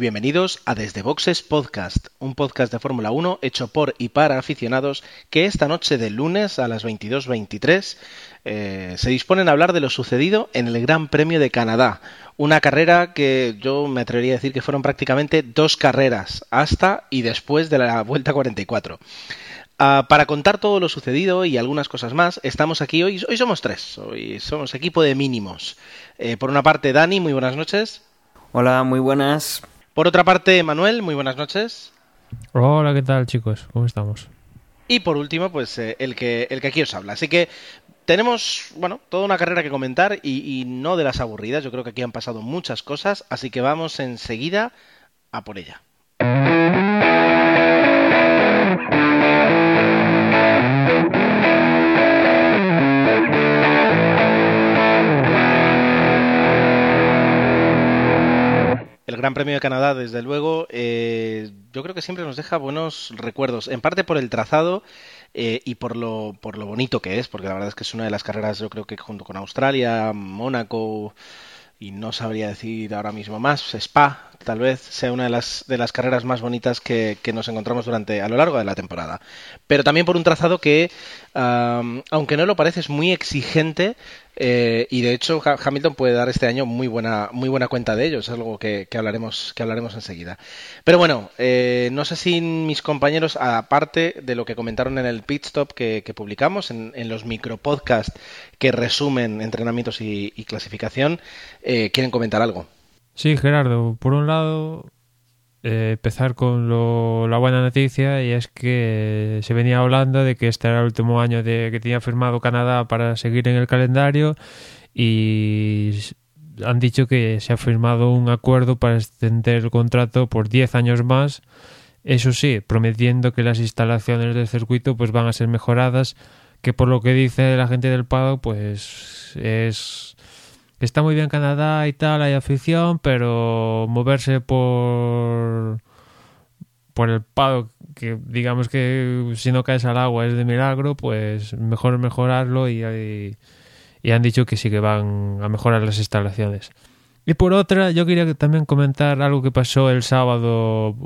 bienvenidos a Desde Boxes Podcast, un podcast de Fórmula 1 hecho por y para aficionados que esta noche de lunes a las 22.23 eh, se disponen a hablar de lo sucedido en el Gran Premio de Canadá, una carrera que yo me atrevería a decir que fueron prácticamente dos carreras, hasta y después de la Vuelta 44. Ah, para contar todo lo sucedido y algunas cosas más, estamos aquí hoy. Hoy somos tres, hoy somos equipo de mínimos. Eh, por una parte, Dani, muy buenas noches. Hola, muy buenas. Por otra parte, Manuel, muy buenas noches. Hola, ¿qué tal chicos? ¿Cómo estamos? Y por último, pues eh, el, que, el que aquí os habla. Así que tenemos, bueno, toda una carrera que comentar y, y no de las aburridas. Yo creo que aquí han pasado muchas cosas, así que vamos enseguida a por ella. Gran Premio de Canadá, desde luego, eh, yo creo que siempre nos deja buenos recuerdos, en parte por el trazado eh, y por lo, por lo bonito que es, porque la verdad es que es una de las carreras, yo creo que junto con Australia, Mónaco y no sabría decir ahora mismo más, Spa, tal vez sea una de las, de las carreras más bonitas que, que nos encontramos durante a lo largo de la temporada. Pero también por un trazado que, aunque no lo parece, es muy exigente eh, y de hecho Hamilton puede dar este año muy buena, muy buena cuenta de ello, es algo que, que hablaremos, que hablaremos enseguida. Pero bueno, eh, no sé si mis compañeros, aparte de lo que comentaron en el pit stop que, publicamos, en, en, los micropodcasts que resumen entrenamientos y, y clasificación, eh, quieren comentar algo. Sí, Gerardo, por un lado, eh, empezar con lo, la buena noticia y es que se venía hablando de que este era el último año de que tenía firmado Canadá para seguir en el calendario y han dicho que se ha firmado un acuerdo para extender el contrato por 10 años más. Eso sí, prometiendo que las instalaciones del circuito pues van a ser mejoradas, que por lo que dice la gente del paddock pues es está muy bien Canadá y tal, hay afición, pero moverse por por el pado que digamos que si no caes al agua es de milagro, pues mejor mejorarlo y, y, han dicho que sí que van a mejorar las instalaciones. Y por otra, yo quería también comentar algo que pasó el sábado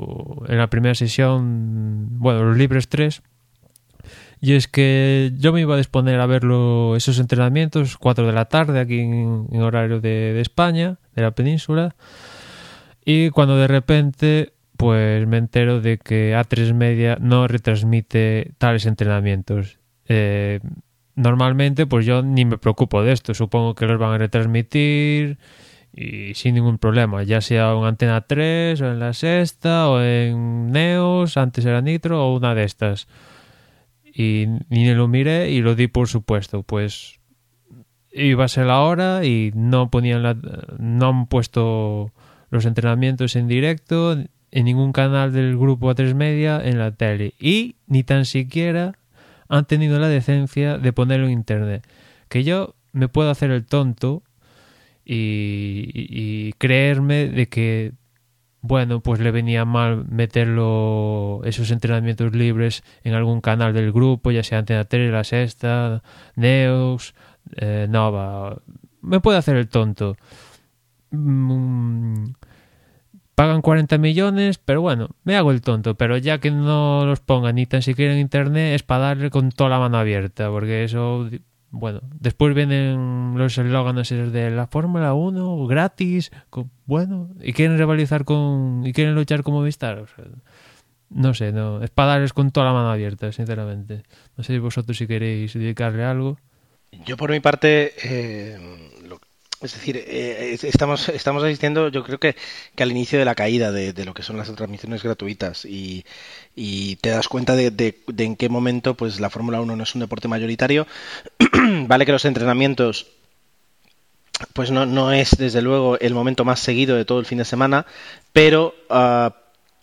en la primera sesión, bueno, los Libres 3, y es que yo me iba a disponer a verlo esos entrenamientos, 4 de la tarde aquí en, horario de, de, España, de la península. Y cuando de repente pues me entero de que A3 Media no retransmite tales entrenamientos. Eh, normalmente pues yo ni me preocupo de esto, supongo que los van a retransmitir y sin ningún problema, ya sea en Antena 3 o en la sexta o en Neos, antes era Nitro o una de estas y ni lo miré y lo di por supuesto. Pues iba a ser la hora y no ponían la, no han puesto los entrenamientos en directo en ningún canal del grupo A3 Media en la tele y ni tan siquiera han tenido la decencia de ponerlo en internet. Que yo me puedo hacer el tonto y, creerme de que bueno, pues le venía mal meterlo esos entrenamientos libres en algún canal del grupo, ya sea Antena 3, La Sexta, Neos, eh, Nova. Me puede hacer el tonto. Mm, pagan 40 millones, pero bueno, me hago el tonto. Pero ya que no los pongan ni tan siquiera en internet, es para darle con toda la mano abierta, porque eso bueno, después vienen los eslóganes de la Fórmula 1 gratis, bueno, y quieren rivalizar con y quieren luchar como sea, no sé, no, es con toda la mano abierta, sinceramente. No sé vosotros si queréis dedicarle algo. Yo por mi parte, eh, lo, es decir, eh, estamos, estamos asistiendo, yo creo que, que al inicio de la caída de, lo que son las transmisiones gratuitas y, te das cuenta de, de, de, en qué momento pues la Fórmula 1 no es un deporte mayoritario. vale que los entrenamientos pues no, no es desde luego el momento más seguido de todo el fin de semana, pero uh,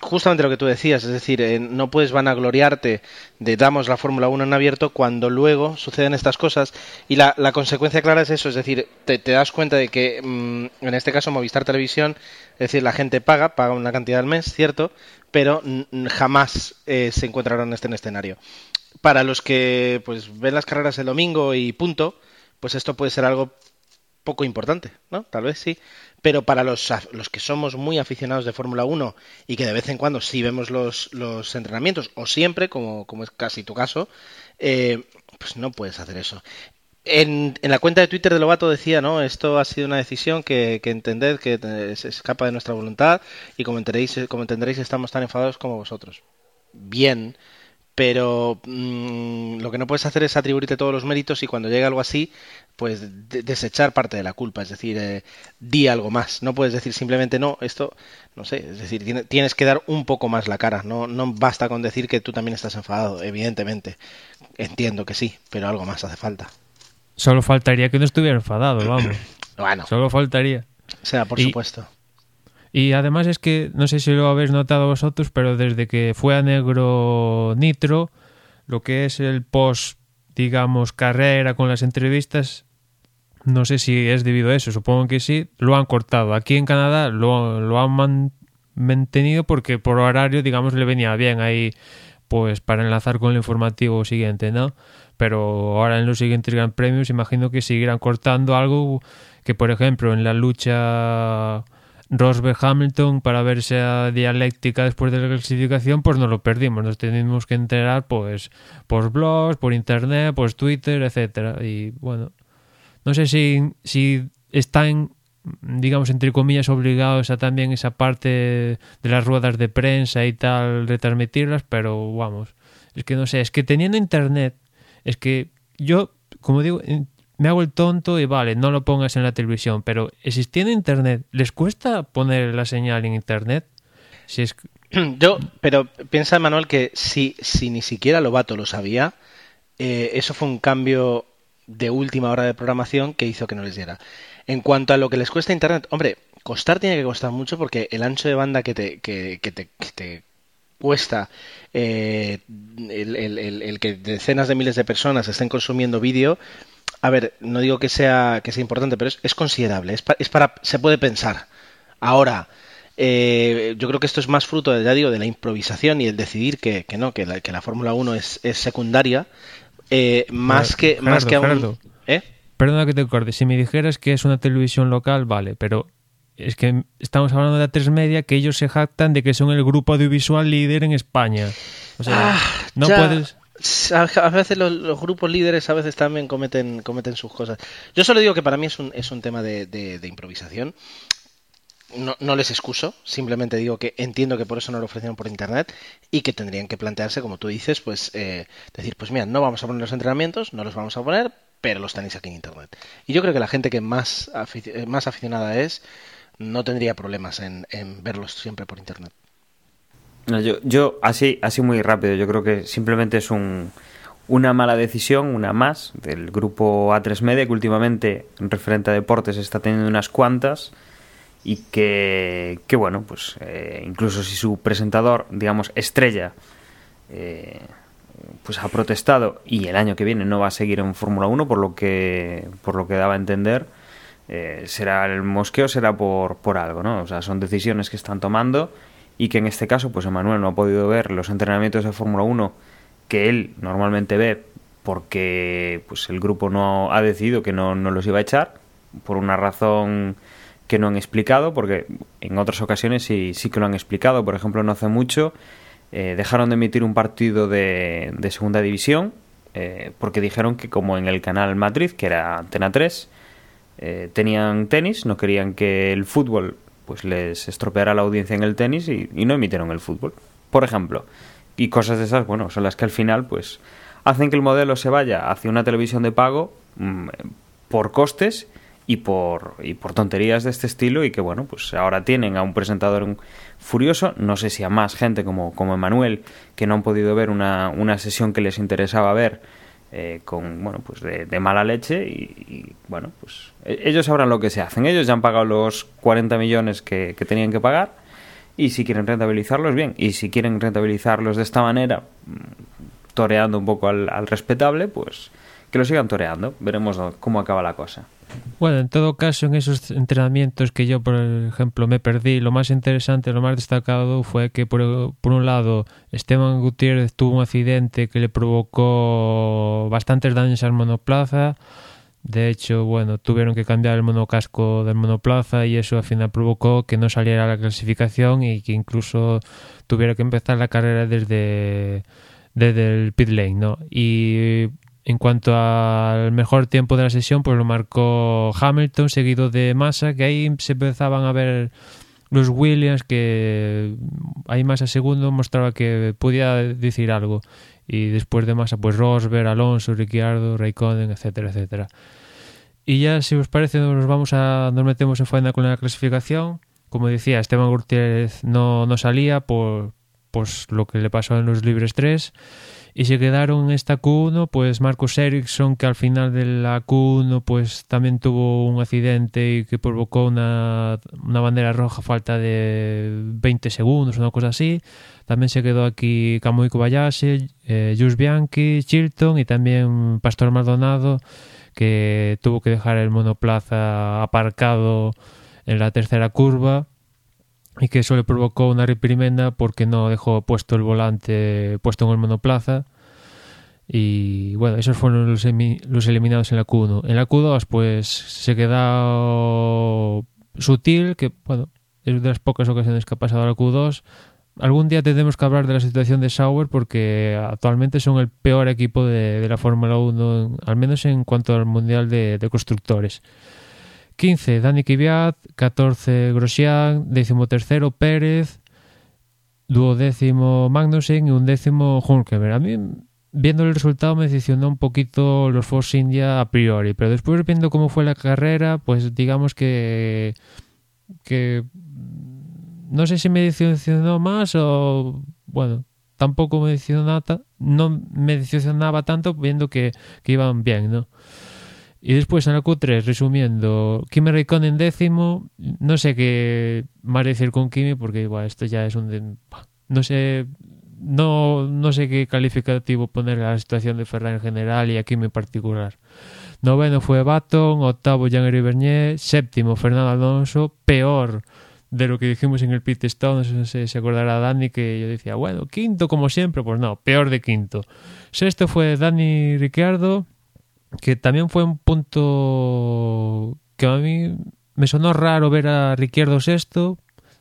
justamente lo que tú decías, es decir, eh, no puedes vanagloriarte de damos la Fórmula 1 en abierto cuando luego suceden estas cosas y la, la consecuencia clara es eso, es decir, te, das cuenta de que mm, en este caso Movistar Televisión, es decir, la gente paga, paga una cantidad al mes, cierto, pero jamás eh, se encontrarán en este escenario. Para los que pues ven las carreras el domingo y punto, pues esto puede ser algo poco importante, ¿no? Tal vez sí. Pero para los, los que somos muy aficionados de Fórmula 1 y que de vez en cuando sí vemos los, los entrenamientos, o siempre, como, como es casi tu caso, eh, pues no puedes hacer eso. En, en, la cuenta de Twitter de Lobato decía, ¿no? Esto ha sido una decisión que, que entended que se escapa de nuestra voluntad y como entenderéis, como entenderéis estamos tan enfadados como vosotros. Bien, pero mmm, lo que no puedes hacer es atribuirte todos los méritos y cuando llega algo así, pues de desechar parte de la culpa, es decir, eh, di algo más. No puedes decir simplemente no, esto, no sé, es decir, tienes que dar un poco más la cara. No, no basta con decir que tú también estás enfadado, evidentemente. Entiendo que sí, pero algo más hace falta. Solo faltaría que no estuviera enfadado, vamos. bueno. Solo faltaría. O sea, por Y- supuesto. Y además es que, no sé si lo habéis notado vosotros, pero desde que fue a negro Nitro, lo que es el post, digamos, carrera con las entrevistas, no sé si es debido a eso, supongo que sí, lo han cortado. Aquí en Canadá lo, lo han man- mantenido porque por horario, digamos, le venía bien ahí, pues para enlazar con el informativo siguiente, ¿no? Pero ahora en los siguientes Gran Premios imagino que seguirán cortando algo que, por ejemplo, en la lucha Rosberg-Hamilton para ver esa dialéctica después de la clasificación, pues nos lo perdimos. Nos tenemos que enterar pues por blogs, por internet, por Twitter, etcétera. Y bueno, no sé si, si están, digamos, entre comillas, obligados a también esa parte de las ruedas de prensa y tal, retransmitirlas, pero vamos, es que no sé, es que teniendo internet, es que yo, como digo, me hago el tonto y vale, no lo pongas en la televisión, pero existiendo internet, ¿les cuesta poner la señal en internet? Si es Yo, pero piensa, Manuel, que si, si ni siquiera Lobato lo sabía, eh, eso fue un cambio de última hora de programación que hizo que no les diera. En cuanto a lo que les cuesta Internet, hombre, costar tiene que costar mucho porque el ancho de banda que te, que, que te, que te cuesta eh, el, el- el- el que decenas de miles de personas estén consumiendo vídeo, a ver, no digo que sea, que sea importante, pero es, es considerable, es, pa- es para, se puede pensar. Ahora, eh, yo creo que esto es más fruto, ya digo, de la improvisación y el decidir que, que no, que la, que la Fórmula 1 es, es secundaria, eh, más que, Gerardo, más que aún... ¿Eh? Perdona que te corte, si me dijeras que es una televisión local, vale, pero es que estamos hablando de A3 Media, que ellos se jactan de que son el grupo audiovisual líder en España. O sea, Ah, no ya. puedes... A veces los, grupos líderes a veces también cometen, sus cosas. Yo solo digo que para mí es un, es un tema de, improvisación. No, les excuso, simplemente digo que entiendo que por eso no lo ofrecieron por internet y que tendrían que plantearse, como tú dices, pues eh, decir, pues mira, no vamos a poner los entrenamientos, no los vamos a poner, pero los tenéis aquí en internet. Y yo creo que la gente que más, eh, aficionada es no tendría problemas en verlos siempre por internet. Yo, yo así, así muy rápido, yo creo que simplemente es un, una mala decisión, una más, del grupo A3 Media, que últimamente, en referente a deportes, está teniendo unas cuantas y que, que bueno, pues eh, incluso si su presentador, digamos, estrella, eh, pues ha protestado y el año que viene no va a seguir en Fórmula 1, por lo que, por lo que daba a entender, eh, será el mosqueo, será por, por algo, ¿no? O sea, son decisiones que están tomando y que en este caso, pues Emanuel no ha podido ver los entrenamientos de Fórmula 1 que él normalmente ve porque pues el grupo no ha decidido que no, no los iba a echar por una razón que no han explicado, porque en otras ocasiones sí, sí que lo han explicado. Por ejemplo, no hace mucho eh, dejaron de emitir un partido de, de segunda división eh, porque dijeron que como en el canal Madrid, que era Antena 3, eh, tenían tenis, no querían que el fútbol pues les estropeara la audiencia en el tenis y, no emitieron el fútbol, por ejemplo. Y cosas de esas, bueno, son las que al final pues hacen que el modelo se vaya hacia una televisión de pago mm, por costes y por, y por tonterías de este estilo y que bueno, pues ahora tienen a un presentador furioso, no sé si a más gente como, como Emanuel, que no han podido ver una, una sesión que les interesaba ver eh, con, bueno, pues de, mala leche y, bueno, pues e- ellos sabrán lo que se hacen. Ellos ya han pagado los 40 millones que, tenían que pagar Y si quieren rentabilizarlos, bien. Y si quieren rentabilizarlos de esta manera, mm, toreando un poco al respetable, pues que lo sigan toreando. Veremos cómo acaba la cosa. Bueno, en todo caso, en esos entrenamientos que yo, por ejemplo, me perdí, lo más interesante, lo más destacado fue que, por, un lado, Esteban Gutiérrez tuvo un accidente que le provocó bastantes daños al monoplaza. De hecho, bueno, tuvieron que cambiar el monocasco del monoplaza y eso al final provocó que no saliera la clasificación y que incluso tuviera que empezar la carrera desde, desde el pit lane, ¿no? Y en cuanto al mejor tiempo de la sesión, pues lo marcó Hamilton, seguido de Massa, que ahí se empezaban a ver los Williams, que ahí Massa segundo mostraba que podía decir algo. Y después de Massa, pues Rosberg, Alonso, Ricciardo, Raikkonen, etcétera, etcétera. Y ya, si os parece, nos vamos a, nos metemos en faena con la clasificación. Como decía, Esteban Gutiérrez no, no salía por pues, lo que le pasó en los libres 3 y se quedaron en esta Q1 pues Marcus Ericsson que al final de la Q1 pues también tuvo un accidente y que provocó una, una bandera roja falta de 20 segundos una cosa así. También se quedó aquí Kamui Kobayashi eh, Jus Bianchi Chilton y también Pastor Maldonado que tuvo que dejar el monoplaza aparcado en la tercera curva y que eso le provocó una reprimenda porque no dejó puesto el volante puesto en el monoplaza y bueno, esos fueron los, los eliminados en la Q1. En la Q2 pues se quedó sutil, que bueno, es de las pocas ocasiones que ha pasado la Q2. Algún día tendremos que hablar de la situación de Sauber porque actualmente son el peor equipo de, de la Fórmula 1, al menos en cuanto al Mundial de, de Constructores. 15, Dani Kvyat, 14, Grosjean, 13 Pérez, duodécimo Magnussen y un décimo Hulkenberg. A mí, viendo el resultado, me decepcionó un poquito los Force India a priori, pero después viendo cómo fue la carrera, pues digamos que... que no sé si me decepcionó más o... bueno, tampoco me decepcionaba, no me decepcionaba tanto viendo que, que iban bien, ¿no? Y después en la Q3, resumiendo, Kimi Raikkonen décimo, no sé qué más decir con Kimi porque igual esto ya es un... no sé no, no sé qué calificativo poner a la situación de Ferrari en general y a Kimi en particular. Noveno fue Baton, octavo Jean-Éric Bernier, séptimo Fernando Alonso, peor de lo que dijimos en el pit stop, no sé si se acordará Dani que yo decía, bueno, quinto como siempre, pues no, peor de quinto. Sexto fue Dani Ricciardo, que también fue un punto que a mí me sonó raro ver a Ricciardo sexto.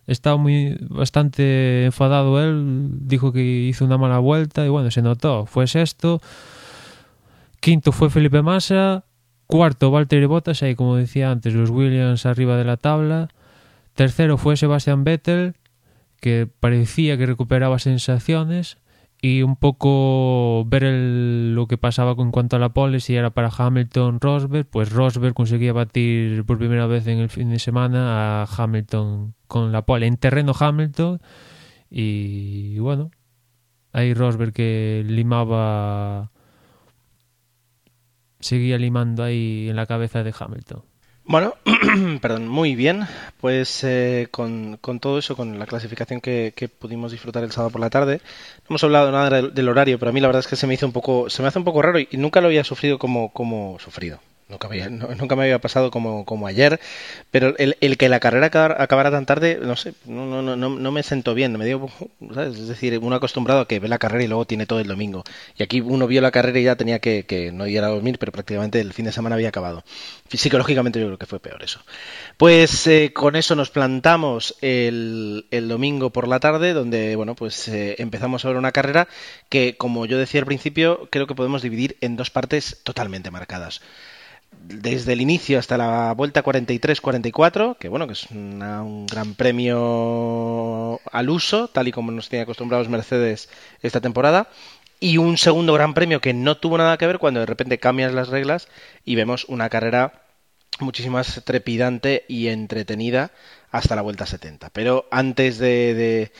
Estaba muy bastante enfadado él, dijo que hizo una mala vuelta y bueno, se notó. Fue sexto. Quinto fue Felipe Massa. Cuarto, Valtteri Bottas, ahí como decía antes, los Williams arriba de la tabla. Tercero fue Sebastian Vettel, que parecía que recuperaba sensaciones y un poco ver el, lo que pasaba con cuanto a la pole, si era para Hamilton Rosberg, pues Rosberg conseguía batir por primera vez en el fin de semana a Hamilton con la pole en terreno Hamilton y bueno, ahí Rosberg que limaba seguía limando ahí en la cabeza de Hamilton. Bueno, perdón, muy bien. Pues eh, con, con, todo eso, con la clasificación que, que, pudimos disfrutar el sábado por la tarde, no hemos hablado nada del, del, horario, pero a mí la verdad es que se me hizo un poco, se me hace un poco raro y, nunca lo había sufrido como, como sufrido. Nunca, me había pasado como, como ayer, pero el, el, que la carrera acabara tan tarde, no sé, no, no, no, no me sentó bien, me dio, es decir, uno acostumbrado a que ve la carrera y luego tiene todo el domingo. Y aquí uno vio la carrera y ya tenía que, que no ir a dormir, pero prácticamente el fin de semana había acabado. Psicológicamente yo creo que fue peor eso. Pues eh, con eso nos plantamos el, el, domingo por la tarde, donde, bueno, pues eh, empezamos a ver una carrera que, como yo decía al principio, creo que podemos dividir en dos partes totalmente marcadas desde el inicio hasta la vuelta 43-44, que bueno, que es una, un gran premio al uso, tal y como nos tiene acostumbrados Mercedes esta temporada, y un segundo gran premio que no tuvo nada que ver cuando de repente cambias las reglas y vemos una carrera muchísimo más trepidante y entretenida hasta la vuelta 70. Pero antes de, de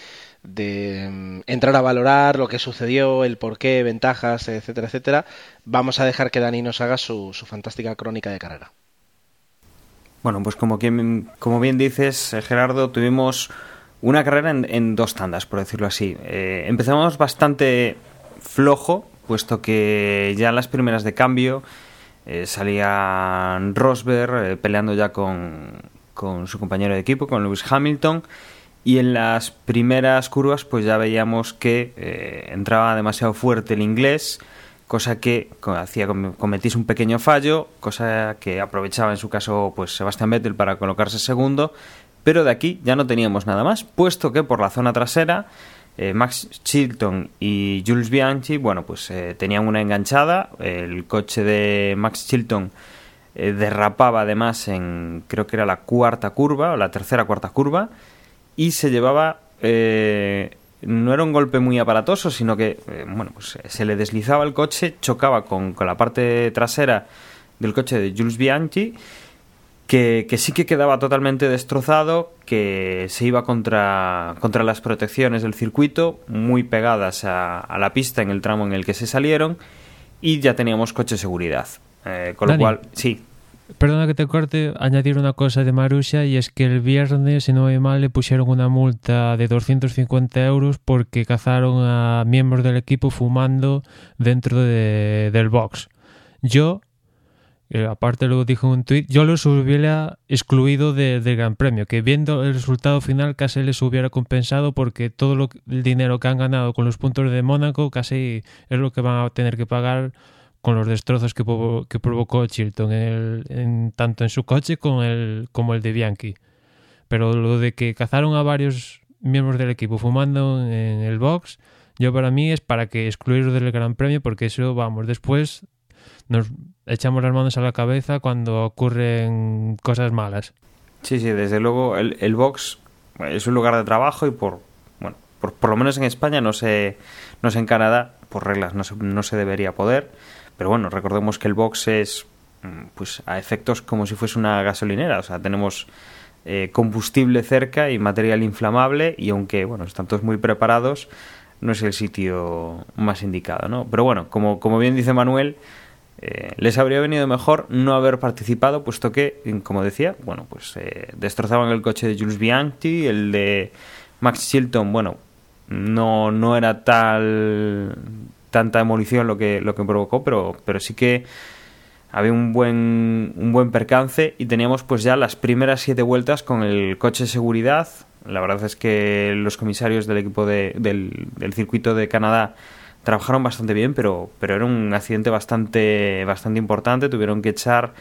de mm, entrar a valorar lo que sucedió, el porqué, ventajas, etcétera, etcétera, vamos a dejar que Dani nos haga su, su fantástica crónica de carrera. Bueno, pues como, quien, como bien dices, eh, Gerardo, tuvimos una carrera en, dos tandas, por decirlo así. Eh, empezamos bastante flojo, puesto que ya en las primeras de cambio eh, salía Rosberg peleando ya con, con su compañero de equipo, con Lewis Hamilton. Y en las primeras curvas, pues ya veíamos que entraba demasiado fuerte el inglés cosa que hacía cometís un pequeño fallo, cosa que aprovechaba en su caso pues Sebastián Vettel para colocarse segundo, pero de aquí ya no teníamos nada más, puesto que por la zona trasera eh, Max Chilton y Jules Bianchi, bueno, pues eh, tenían una enganchada, el coche de Max Chilton eh, derrapaba además en creo que era la cuarta curva o la tercera cuarta curva y se llevaba no era un golpe muy aparatoso, sino que eh, bueno, pues eh, se le deslizaba el coche, chocaba con, la parte trasera del coche de Jules Bianchi, que, sí que quedaba totalmente destrozado, que se iba contra, contra las protecciones del circuito, muy pegadas a, la pista en el tramo en el que se salieron, y ya teníamos coche de seguridad. Eh, con lo cual, sí. Perdona que te corte, añadir una cosa de Marusha y es que el viernes, si no me mal, le pusieron una multa de 250 euros porque cazaron a miembros del equipo fumando dentro de, del box. Yo, eh, aparte lo dijo en un tweet, yo los hubiera excluido del Gran Premio, que viendo el resultado final casi les hubiera compensado porque todo lo, el dinero que han ganado con los puntos de Mónaco casi es lo que van a tener que pagar con los destrozos que, provocó Chilton en tanto en su coche como el, como el de Bianchi. Pero lo de que cazaron a varios miembros del equipo fumando en el box, yo para mí es para que excluirlos del Gran Premio, porque eso, vamos, después nos echamos las manos a la cabeza cuando ocurren cosas malas. Sí, sí, desde luego el, el box es un lugar de trabajo y por, bueno, por, por lo menos en España, no sé, no sé en Canadá, por reglas no se, no se debería poder pero bueno, recordemos que el box es mm, pues a efectos como si fuese una gasolinera, o sea, tenemos eh, combustible cerca y material inflamable y aunque bueno, están todos muy preparados, no es el sitio más indicado, ¿no? Pero bueno, como, como bien dice Manuel, eh, les habría venido mejor no haber participado, puesto que, como decía, bueno, pues eh, destrozaban el coche de Jules Bianchi, el de Max Chilton, bueno, no, no era tal tanta demolición lo que, lo que provocó, pero, pero sí que había un buen, un buen percance y teníamos pues ya las primeras siete vueltas con el coche de seguridad. La verdad es que los comisarios del equipo de, del, del, circuito de Canadá trabajaron bastante bien, pero, pero era un accidente bastante, bastante importante. Tuvieron que echar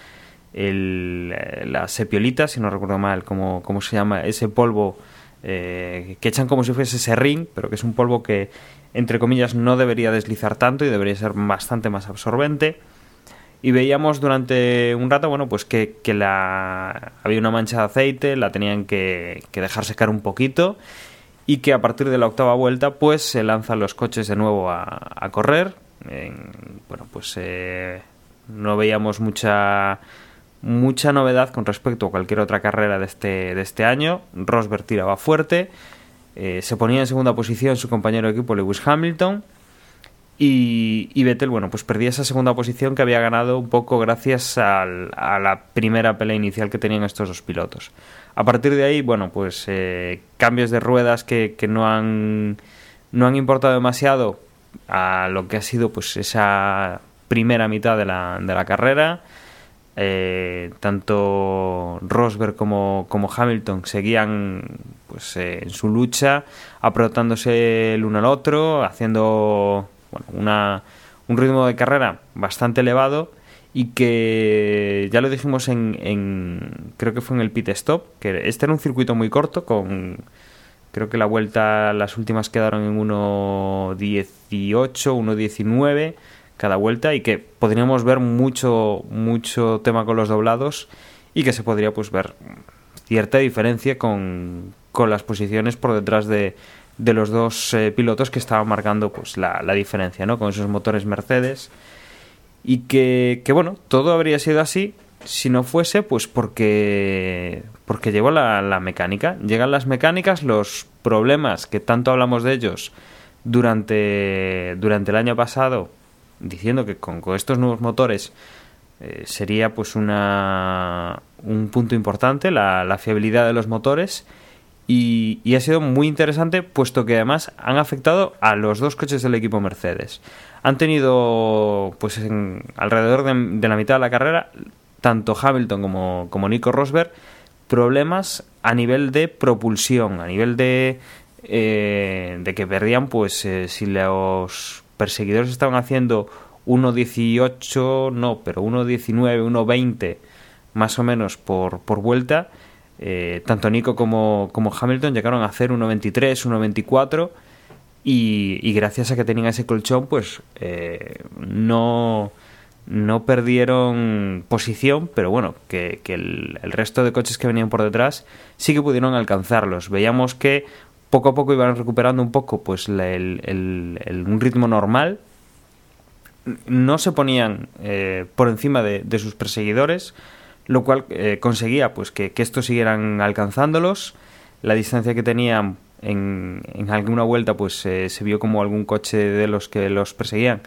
el, la sepiolita, si no recuerdo mal cómo, cómo se llama, ese polvo eh, que echan como si fuese serrín, pero que es un polvo que entre comillas, no debería deslizar tanto y debería ser bastante más absorbente. Y veíamos durante un rato, bueno, pues que, la, había una mancha de aceite, la tenían que, dejar secar un poquito y que a partir de la octava vuelta, pues se lanzan los coches de nuevo a, correr. bueno, pues eh, no veíamos mucha mucha novedad con respecto a cualquier otra carrera de este, de este año. Rosberg tiraba fuerte eh, se ponía en segunda posición su compañero de equipo Lewis Hamilton. Y, Vettel, bueno, pues perdía esa segunda posición que había ganado un poco gracias a la primera pelea inicial que tenían estos dos pilotos. A partir de ahí, bueno, pues eh, cambios de ruedas que, que, no, han, no han importado demasiado a lo que ha sido pues esa primera mitad de la, de la carrera. Eh, tanto Rosberg como, Hamilton seguían pues eh, en su lucha, apretándose el uno al otro, haciendo bueno, una, un ritmo de carrera bastante elevado y que ya lo dijimos en, en, creo que fue en el pit stop que este era un circuito muy corto con creo que la vuelta las últimas quedaron en 1.18 1.19 cada vuelta y que podríamos ver mucho mucho tema con los doblados y que se podría pues ver cierta diferencia con, con las posiciones por detrás de, de los dos eh, pilotos que estaban marcando pues la, la, diferencia ¿no? con esos motores Mercedes y que, que, bueno todo habría sido así si no fuese pues porque porque llegó la, la mecánica llegan las mecánicas los problemas que tanto hablamos de ellos durante durante el año pasado diciendo que con, estos nuevos motores eh, sería pues una, un punto importante la, la, fiabilidad de los motores y, y ha sido muy interesante puesto que además han afectado a los dos coches del equipo Mercedes. Han tenido, pues en, alrededor de, de la mitad de la carrera, tanto Hamilton como, como Nico Rosberg, problemas a nivel de propulsión, a nivel de, eh, de que perdían, pues eh, si los perseguidores estaban haciendo 1.18, no, pero 1.19, 1.20 más o menos por, por vuelta, eh, tanto Nico como, como Hamilton llegaron a hacer 1.23, 1.24 y, y gracias a que tenían ese colchón, pues eh, no, no perdieron posición, pero bueno, que, el, resto de coches que venían por detrás sí que pudieron alcanzarlos. Veíamos que poco a poco iban recuperando un poco pues el, un ritmo normal. No se ponían eh, por encima de, sus perseguidores, lo cual eh, conseguía pues que, estos siguieran alcanzándolos. La distancia que tenían en, alguna vuelta pues eh, se vio como algún coche de los que los perseguían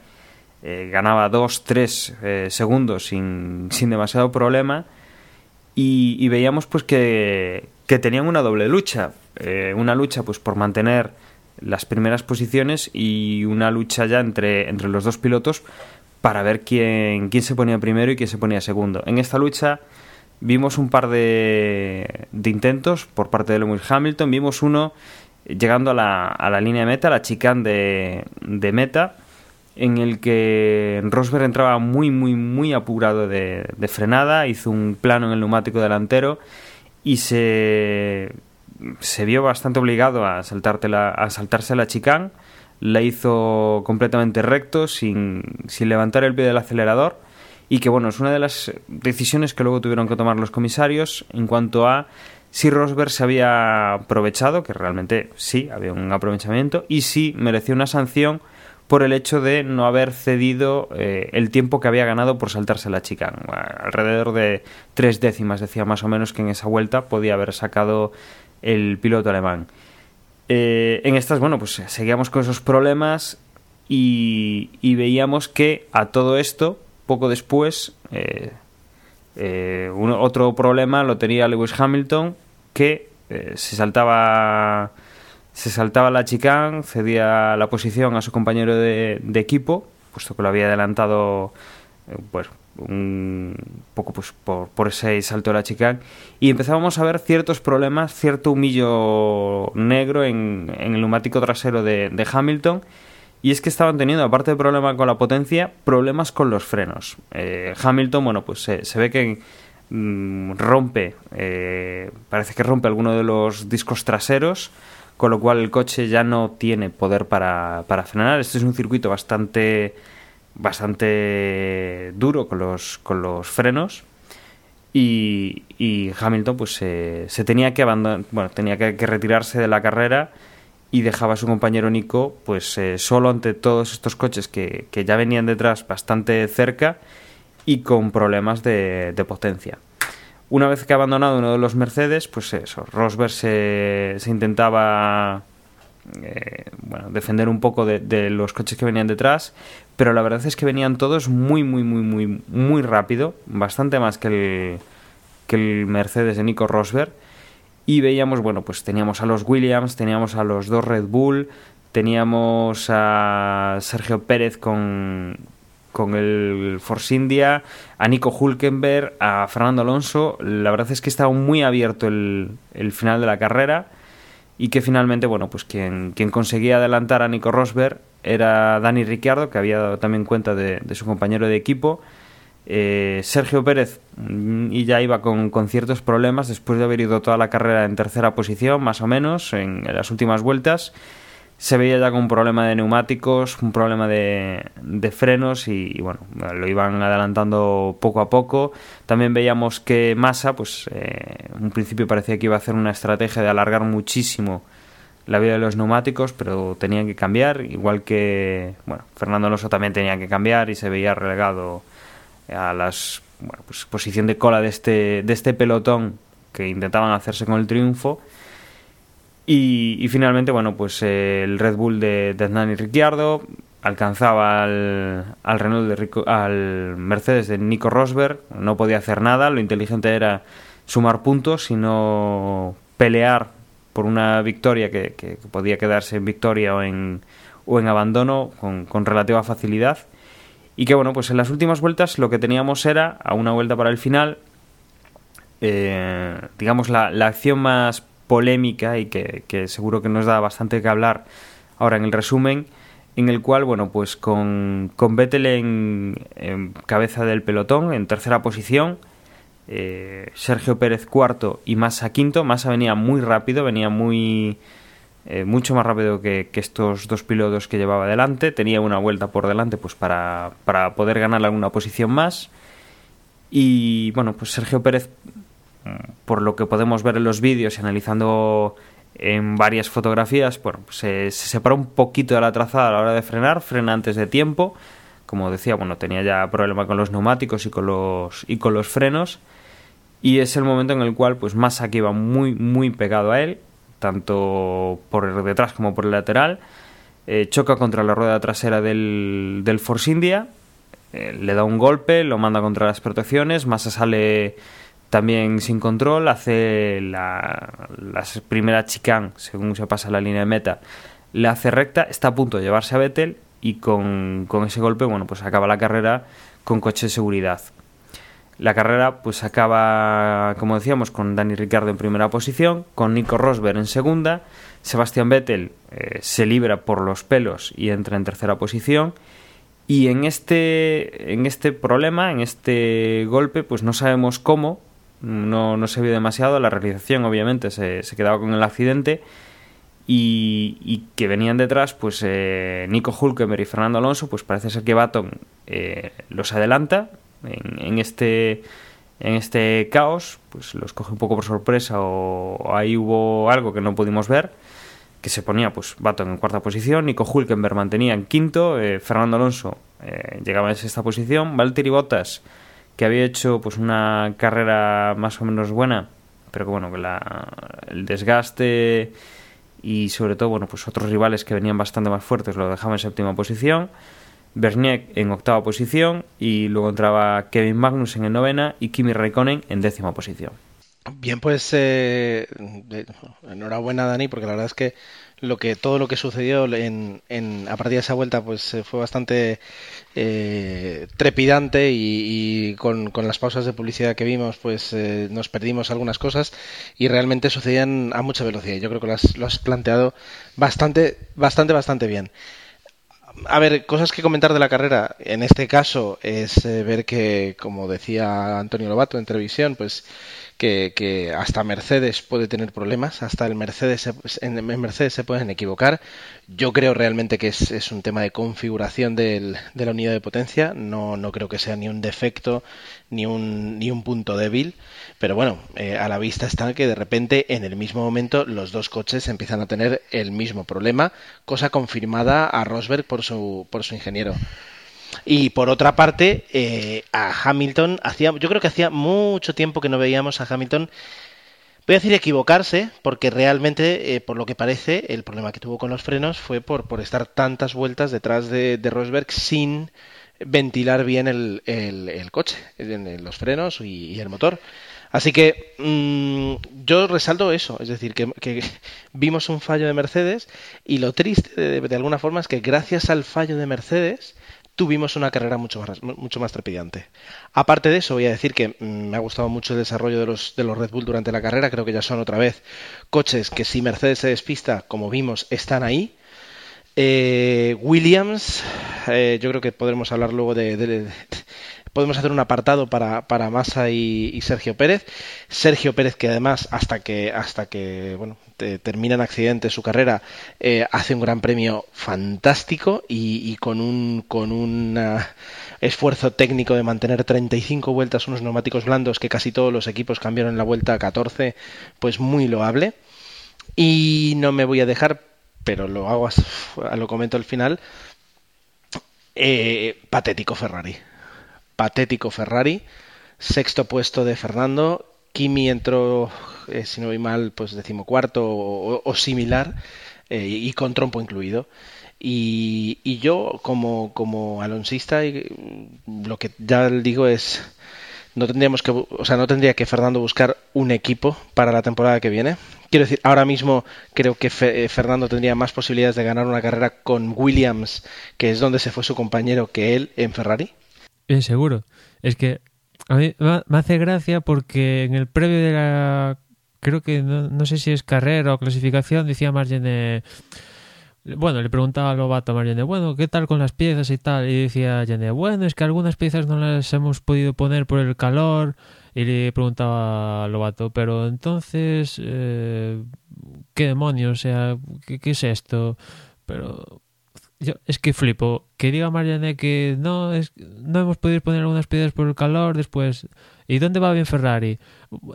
ganaba 2-3 eh, segundos sin, sin, demasiado problema y, y veíamos pues que, que, tenían una doble lucha, eh, una lucha pues por mantener las primeras posiciones y una lucha ya entre, entre los dos pilotos para ver quién, quién se ponía primero y quién se ponía segundo. En esta lucha vimos un par de, de intentos por parte de Lewis Hamilton, vimos uno llegando a la, a la línea de meta, la chicane de, de meta, en el que Rosberg entraba muy, muy, muy apurado de, de, frenada, hizo un plano en el neumático delantero y se, se vio bastante obligado a, la, a saltarse la chicane. La hizo completamente recto, sin, sin levantar el pie del acelerador. Y que, bueno, es una de las decisiones que luego tuvieron que tomar los comisarios en cuanto a si Rosberg se había aprovechado, que realmente sí, había un aprovechamiento, y si merecía una sanción por el hecho de no haber cedido eh, el tiempo que había ganado por saltarse la chica. Alrededor de tres décimas, decía más o menos que en esa vuelta podía haber sacado el piloto alemán. Eh, en estas, bueno, pues seguíamos con esos problemas y, veíamos que a todo esto, poco después, eh, eh un, otro problema lo tenía Lewis Hamilton, que se saltaba se saltaba la chicane, cedía la posición a su compañero de, equipo, puesto que lo había adelantado pues, un poco pues, por, por, ese salto de la chicane, y empezábamos a ver ciertos problemas, cierto humillo negro en, en el neumático trasero de, Hamilton, y es que estaban teniendo, aparte de problema con la potencia, problemas con los frenos. Eh, Hamilton, bueno, pues se, ve que mmm, rompe, eh, parece que rompe alguno de los discos traseros, con lo cual el coche ya no tiene poder para, para frenar. Este es un circuito bastante bastante duro con los, con los frenos y, y Hamilton pues se, tenía que abandonar, bueno, tenía que, que, retirarse de la carrera y dejaba a su compañero Nico pues eh, solo ante todos estos coches que, que, ya venían detrás bastante cerca y con problemas de, de potencia. Una vez que ha abandonado uno de los Mercedes, pues eso, Rosberg se, se intentaba eh, bueno, defender un poco de, de, los coches que venían detrás, pero la verdad es que venían todos muy, muy, muy, muy, muy rápido, bastante más que el, que el Mercedes de Nico Rosberg. Y veíamos, bueno, pues teníamos a los Williams, teníamos a los dos Red Bull, teníamos a Sergio Pérez con, con el Force India, a Nico Hulkenberg, a Fernando Alonso. La verdad es que estaba muy abierto el, el final de la carrera y que finalmente, bueno, pues quien, quien, conseguía adelantar a Nico Rosberg era Dani Ricciardo, que había dado también cuenta de, de su compañero de equipo. Eh, Sergio Pérez mm, y ya iba con, con, ciertos problemas después de haber ido toda la carrera en tercera posición, más o menos, en, las últimas vueltas se veía ya con un problema de neumáticos, un problema de, de frenos y, y, bueno, lo iban adelantando poco a poco. También veíamos que Massa, pues eh, en un principio parecía que iba a hacer una estrategia de alargar muchísimo la vida de los neumáticos, pero tenían que cambiar, igual que, bueno, Fernando Alonso también tenía que cambiar y se veía relegado a las bueno, pues posición de cola de este, de este pelotón que intentaban hacerse con el triunfo. Y, finalmente, bueno, pues eh, el Red Bull de, de Ricciardo alcanzaba al, al Renault de Rico, al Mercedes de Nico Rosberg, no podía hacer nada, lo inteligente era sumar puntos y no pelear por una victoria que, podía quedarse en victoria o en, o en abandono con, relativa facilidad. Y que bueno, pues en las últimas vueltas lo que teníamos era, a una vuelta para el final, eh, digamos la, acción más polémica y que, que, seguro que nos da bastante que hablar ahora en el resumen, en el cual, bueno, pues con, con Vettel en, en cabeza del pelotón, en tercera posición, eh, Sergio Pérez cuarto y Massa quinto. Massa venía muy rápido, venía muy eh, mucho más rápido que, estos dos pilotos que llevaba delante. Tenía una vuelta por delante pues para, para poder ganar alguna posición más. Y bueno, pues Sergio Pérez, por lo que podemos ver en los vídeos y analizando en varias fotografías, bueno, pues se, se separó un poquito de la trazada a la hora de frenar, frena antes de tiempo. Como decía, bueno, tenía ya problema con los neumáticos y con los, y con los frenos. Y es el momento en el cual, pues que iba muy, muy pegado a él, tanto por detrás como por el lateral. Eh, choca contra la rueda trasera del, Force India, eh, le da un golpe, lo manda contra las protecciones, Massa sale también sin control, hace la, la primera chicane, según se pasa la línea de meta, le hace recta, está a punto de llevarse a Vettel y con, con ese golpe, bueno, pues acaba la carrera con coche de seguridad. La carrera pues acaba, como decíamos, con Dani Ricciardo en primera posición, con Nico Rosberg en segunda, Sebastián Vettel eh, se libra por los pelos y entra en tercera posición. Y en este, en este problema, en este golpe, pues no sabemos cómo, no, no se vio demasiado, la realización obviamente se, se quedaba con el accidente y, y, que venían detrás pues eh, Nico Hulkenberg y Fernando Alonso, pues parece ser que Baton eh, los adelanta, en, en, este en este caos, pues los coge un poco por sorpresa o, ahí hubo algo que no pudimos ver, que se ponía pues Baton en cuarta posición, Nico Hulkenberg mantenía en quinto, eh, Fernando Alonso eh, llegaba en sexta posición, Valtteri Bottas que había hecho pues una carrera más o menos buena, pero que bueno, que la, el desgaste y sobre todo bueno pues otros rivales que venían bastante más fuertes lo dejaban en séptima posición. Bernier en octava posición y luego entraba Kevin Magnussen en novena y Kimi Raikkonen en décima posición. Bien, pues eh, enhorabuena Dani, porque la verdad es que lo que todo lo que sucedió en, en a partir de esa vuelta pues fue bastante eh, trepidante y, y con, con, las pausas de publicidad que vimos pues eh, nos perdimos algunas cosas y realmente sucedían a mucha velocidad. Yo creo que lo has, lo has planteado bastante, bastante, bastante bien. A ver, cosas que comentar de la carrera. En este caso es eh, ver que, como decía Antonio Lobato en televisión, pues que, que, hasta Mercedes puede tener problemas, hasta el Mercedes en Mercedes se pueden equivocar. Yo creo realmente que es, es un tema de configuración de la unidad de potencia, no, no creo que sea ni un defecto ni un, ni un punto débil, pero bueno, eh, a la vista está que de repente en el mismo momento los dos coches empiezan a tener el mismo problema, cosa confirmada a Rosberg por su, por su ingeniero. Y por otra parte, eh, a Hamilton, hacía, yo creo que hacía mucho tiempo que no veíamos a Hamilton, voy a decir equivocarse, porque realmente, eh, por lo que parece, el problema que tuvo con los frenos fue por, por estar tantas vueltas detrás de, de Rosberg sin ventilar bien el, el, coche, los frenos y, el motor. Así que mmm, yo resalto eso, es decir, que, vimos un fallo de Mercedes y lo triste de, alguna forma es que gracias al fallo de Mercedes tuvimos una carrera mucho más, mucho más trepidante. Aparte de eso, voy a decir que mmm, me ha gustado mucho el desarrollo de los, de los Red Bull durante la carrera. Creo que ya son otra vez coches que si Mercedes se despista, como vimos, están ahí. Eh, Williams, eh, yo creo que podremos hablar luego de, de, de, podemos hacer un apartado para, para Massa y, y, Sergio Pérez. Sergio Pérez que además hasta que hasta que bueno te, termina en accidente su carrera eh, hace un gran premio fantástico y, con un con un esfuerzo técnico de mantener 35 vueltas unos neumáticos blandos que casi todos los equipos cambiaron en la vuelta 14 pues muy loable y no me voy a dejar pero lo hago, lo comento al final. Eh, patético Ferrari. Patético Ferrari. Sexto puesto de Fernando. Kimi entró, eh, si no voy mal, pues decimocuarto o, o similar. Eh, y con trompo incluido. Y, yo, como, como alonsista, lo que ya digo es no tendríamos que, o sea, no tendría que Fernando buscar un equipo para la temporada que viene. Quiero decir, ahora mismo creo que eh, Fernando tendría más posibilidades de ganar una carrera con Williams, que es donde se fue su compañero, que él en Ferrari. Bien, seguro. Es que a mí me hace gracia porque en el previo de la creo que no, sé si es carrera o clasificación, decía Margene bueno, le preguntaba a Lobato a Margene, bueno, ¿qué tal con las piezas y tal? Y decía Margene, bueno, es que algunas piezas no las hemos podido poner por el calor. Y le preguntaba a Lobato, pero entonces, eh, ¿qué demonios? O sea, ¿qué, es esto? Pero yo es que flipo. Que diga Marianne que no, es, no hemos podido poner algunas piedras por el calor después. ¿Y dónde va bien Ferrari?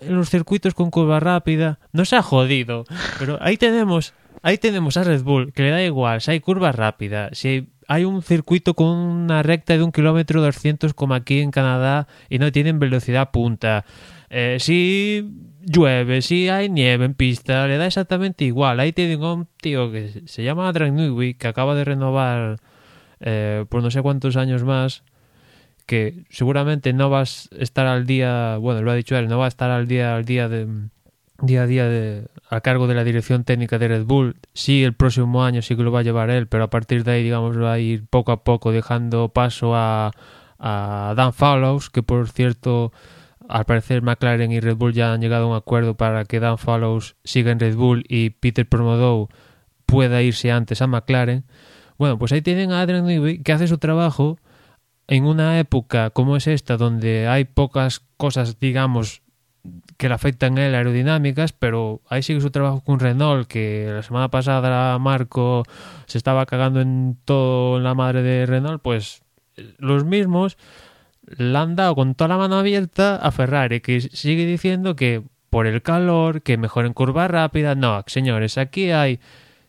En los circuitos con curva rápida. Nos ha jodido. Pero ahí tenemos, ahí tenemos a Red Bull, que le da igual si hay curva rápida, si hay un circuito con una recta de un kilómetro 200 como aquí en Canadá y no tienen velocidad punta. Eh, si llueve, si hay nieve en pista, le da exactamente igual. Ahí tienen un tío que se llama Drag que acaba de renovar eh, por no sé cuántos años más, que seguramente no vas a estar al día, bueno, lo ha dicho él, no va a estar al día al día de día a día de, a cargo de la dirección técnica de Red Bull. Sí, el próximo año sí que lo va a llevar él, pero a partir de ahí, digamos, va a ir poco a poco dejando paso a, a Dan Fallows, que por cierto, al parecer McLaren y Red Bull ya han llegado a un acuerdo para que Dan Fallows siga en Red Bull y Peter Promodow pueda irse antes a McLaren. Bueno, pues ahí tienen a Adrian Newey que hace su trabajo en una época como es esta, donde hay pocas cosas, digamos, que le afectan a él aerodinámicas, pero ahí sigue su trabajo con Renault, que la semana pasada Marco se estaba cagando en todo la madre de Renault, pues los mismos le han dado con toda la mano abierta a Ferrari, que sigue diciendo que por el calor, que mejor en curva rápida. No, señores, aquí hay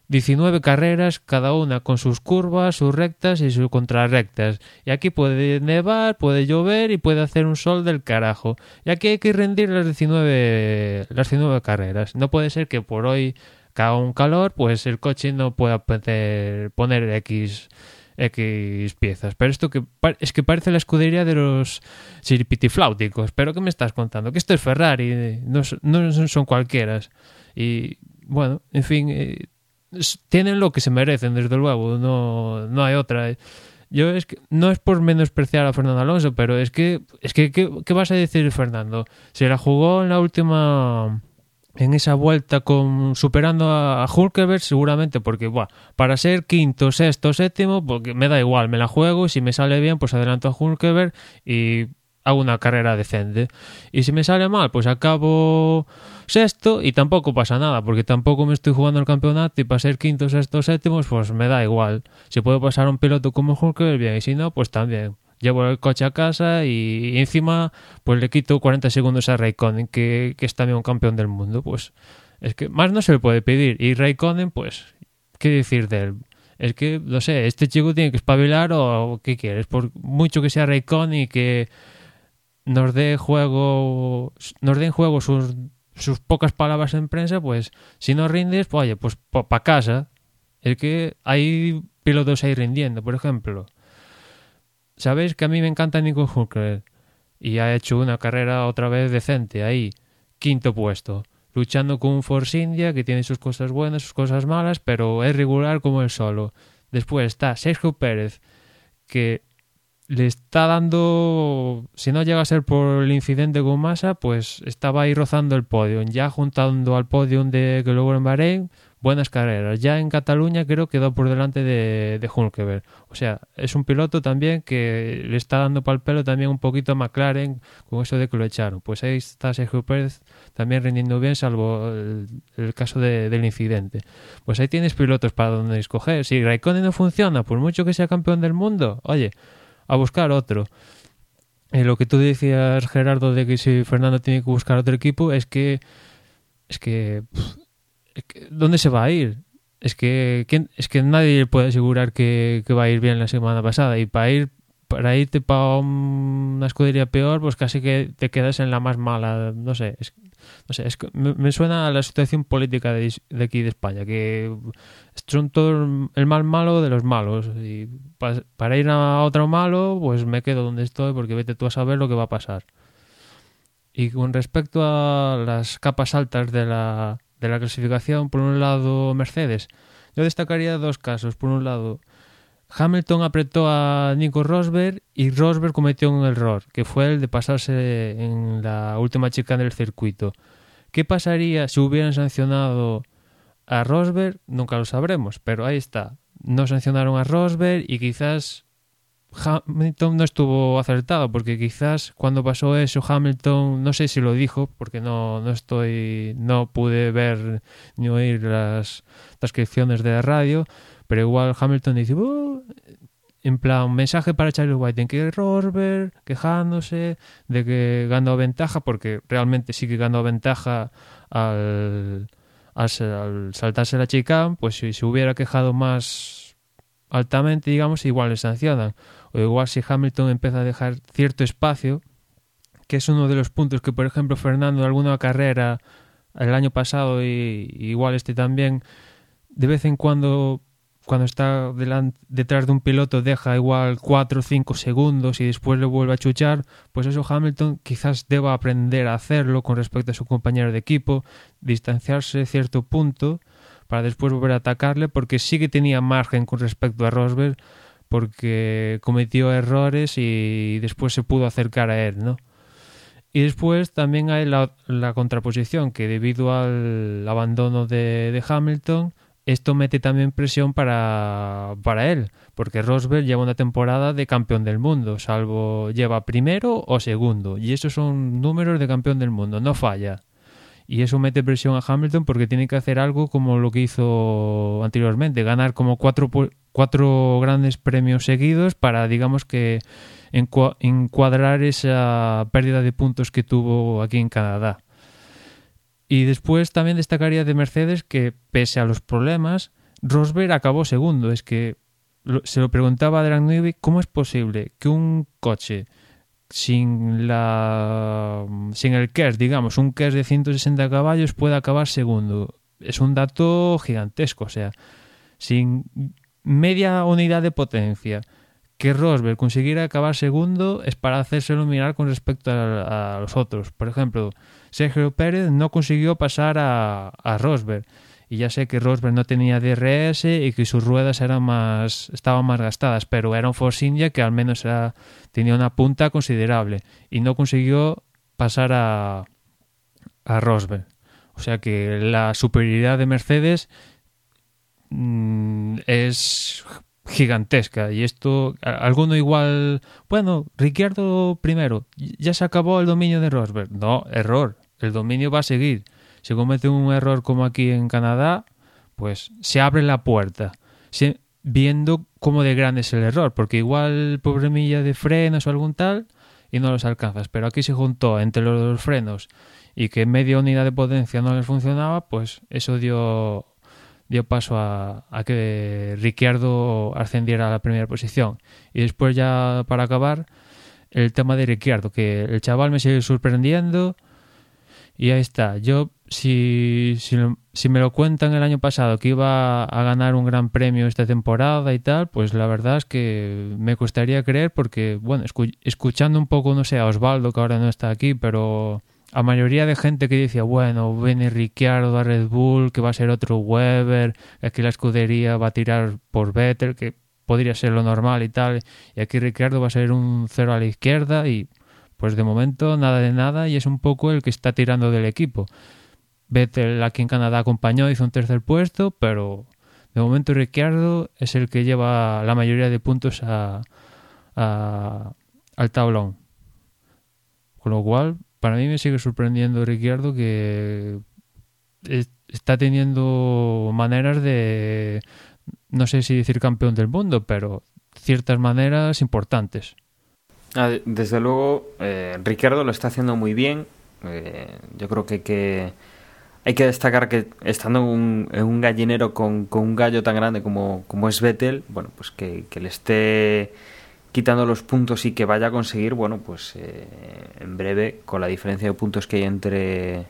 19 carreras, cada una con sus curvas, sus rectas y sus contrarrectas. Y aquí puede nevar, puede llover y puede hacer un sol del carajo. Y aquí hay que rendir las 19, las 19 carreras. No puede ser que por hoy caga un calor, pues el coche no pueda poner, X, X piezas. Pero esto que es que parece la escudería de los siripitifláuticos. ¿Pero qué me estás contando? Que esto es Ferrari, no, no son cualquieras. Y bueno, en fin eh, tienen lo que se merecen, desde luego, no, no hay otra. Yo es que no es por menospreciar a Fernando Alonso, pero es que, es que ¿qué, vas a decir Fernando? Se la jugó en la última en esa vuelta con superando a, Hulkeberg seguramente porque buah, para ser quinto, sexto, séptimo, porque me da igual, me la juego y si me sale bien pues adelanto a Hulkeberg y hago una carrera decente. Y si me sale mal, pues acabo sexto y tampoco pasa nada, porque tampoco me estoy jugando el campeonato y para ser quinto, sexto, séptimo, pues me da igual. Si puedo pasar un piloto como Hulk, bien, y si no, pues también. Llevo el coche a casa y, encima pues le quito 40 segundos a Raikkonen, que, que es también un campeón del mundo. Pues es que más no se le puede pedir. Y Raikkonen, pues, ¿qué decir de él? es que, no sé, este chico tiene que espabilar o, ¿qué quieres? Por mucho que sea Raikkonen y que nos dé juego, nos den juego sus, sus pocas palabras en prensa, pues si no rindes, pues oye, pues para casa. Es que hay pilotos ahí rindiendo, por ejemplo. Sabéis que a mí me encanta Nico Hulkenberg y ha hecho una carrera otra vez decente ahí, quinto puesto, luchando con un Force India que tiene sus cosas buenas, sus cosas malas, pero es regular como el solo. Después está Sergio Pérez, que le está dando, si no llega a ser por el incidente con Massa, pues estaba ahí rozando el podio, ya juntando al podio de que luego en Bahrein, buenas carreras. Ya en Cataluña creo que quedó por delante de, de Hulkeberg. O sea, es un piloto también que le está dando para el pelo también un poquito a McLaren con eso de que lo echaron. Pues ahí está Sergio Pérez también rindiendo bien, salvo el, caso del incidente. Pues ahí tienes pilotos para donde escoger. Si Raikkonen no funciona, por mucho que sea campeón del mundo, oye, a buscar otro. Eh, lo que tú decías, Gerardo, de que si Fernando tiene que buscar otro equipo, es que. Es que. ¿Dónde se va a ir? Es que, es que nadie puede asegurar que, que va a ir bien la semana pasada. Y para ir para irte para una escudería peor, pues casi que te quedas en la más mala. No sé, es, no sé, me, suena a la situación política de, aquí de España, que son todo el mal malo de los malos. Y para ir a otro malo, pues me quedo donde estoy porque vete tú a saber lo que va a pasar. Y con respecto a las capas altas de la, de la clasificación, por un lado Mercedes, yo destacaría dos casos. Por un lado, Hamilton apretó a Nico Rosberg y Rosberg cometió un error, que fue el de pasarse en la última chica del circuito. ¿Qué pasaría si hubieran sancionado a Rosberg? Nunca lo sabremos, pero ahí está. No sancionaron a Rosberg y quizás Hamilton no estuvo acertado, porque quizás cuando pasó eso Hamilton, no sé si lo dijo, porque no, no estoy, no pude ver ni oír las transcripciones de la radio, pero igual Hamilton dice, uh", en plan, un mensaje para Charlie White en que Rosberg quejándose de que ganó ventaja, porque realmente sí que ganó ventaja al, al, saltarse la chica, pues si se hubiera quejado más altamente, digamos, igual le sancionan. O igual si Hamilton empieza a dejar cierto espacio, que es uno de los puntos que, por ejemplo, Fernando en alguna carrera el año pasado y igual este también, de vez en cuando cuando está detrás de un piloto deja igual 4 o 5 segundos y después le vuelve a chuchar, pues eso Hamilton quizás deba aprender a hacerlo con respecto a su compañero de equipo, distanciarse cierto punto para después volver a atacarle, porque sí que tenía margen con respecto a Rosberg, porque cometió errores y después se pudo acercar a él, ¿no? Y después también hay la, contraposición, que debido al abandono de Hamilton, esto mete también presión para, para él, porque Rosberg lleva una temporada de campeón del mundo, salvo lleva primero o segundo, y esos son números de campeón del mundo, no falla. Y eso mete presión a Hamilton porque tiene que hacer algo como lo que hizo anteriormente, ganar como cuatro, cuatro grandes premios seguidos para, digamos que, encuadrar esa pérdida de puntos que tuvo aquí en Canadá. Y después también destacaría de Mercedes que, pese a los problemas, Rosberg acabó segundo. Es que se lo preguntaba a Dragnovic cómo es posible que un coche sin la sin el KERS, digamos, un KERS de 160 caballos pueda acabar segundo. Es un dato gigantesco, o sea, sin media unidad de potencia que Rosberg consiguiera acabar segundo es para hacérselo mirar con respecto a los otros. Por ejemplo, Sergio Pérez no consiguió pasar a, a Rosberg. Y ya sé que Rosberg no tenía DRS y que sus ruedas eran más, estaban más gastadas, pero era un Force India que al menos era, tenía una punta considerable y no consiguió pasar a, a Rosberg. O sea que la superioridad de Mercedes mm, es gigantesca y esto alguno igual bueno Ricciardo primero ya se acabó el dominio de Rosberg no error el dominio va a seguir. Si comete un error como aquí en Canadá, pues se abre la puerta, viendo cómo de grande es el error, porque igual problemilla de frenos o algún tal y no los alcanzas, pero aquí se juntó entre los frenos y que media unidad de potencia no les funcionaba, pues eso dio dio paso a, a que Ricciardo ascendiera a la primera posición. Y después ya para acabar, el tema de Ricciardo, que el chaval me sigue sorprendiendo, y ahí está. Yo, si, si, me lo cuentan el año pasado que iba a ganar un gran premio esta temporada y tal, pues la verdad es que me costaría creer porque, bueno, escuchando un poco, no sé, a Osvaldo, que ahora no está aquí, pero a mayoría de gente que decía, bueno, viene Ricciardo a Red Bull, que va a ser otro Weber, aquí la escudería va a tirar por Vettel, que podría ser lo normal y tal, y aquí Ricciardo va a ser un cero a la izquierda y pues de momento nada de nada y es un poco el que está tirando del equipo. Vettel aquí en Canadá acompañó, hizo un tercer puesto, pero de momento Ricciardo es el que lleva la mayoría de puntos a, al tablón. Con lo cual, para mí me sigue sorprendiendo Ricciardo que está teniendo maneras de, no sé si decir campeón del mundo, pero ciertas maneras importantes. Ah, desde luego, eh, Ricardo lo está haciendo muy bien. Eh, yo creo que hay que, destacar que estando en un, gallinero con, un gallo tan grande como, es Vettel, bueno, pues que, le esté quitando los puntos y que vaya a conseguir, bueno, pues eh, en breve, con la diferencia de puntos que hay entre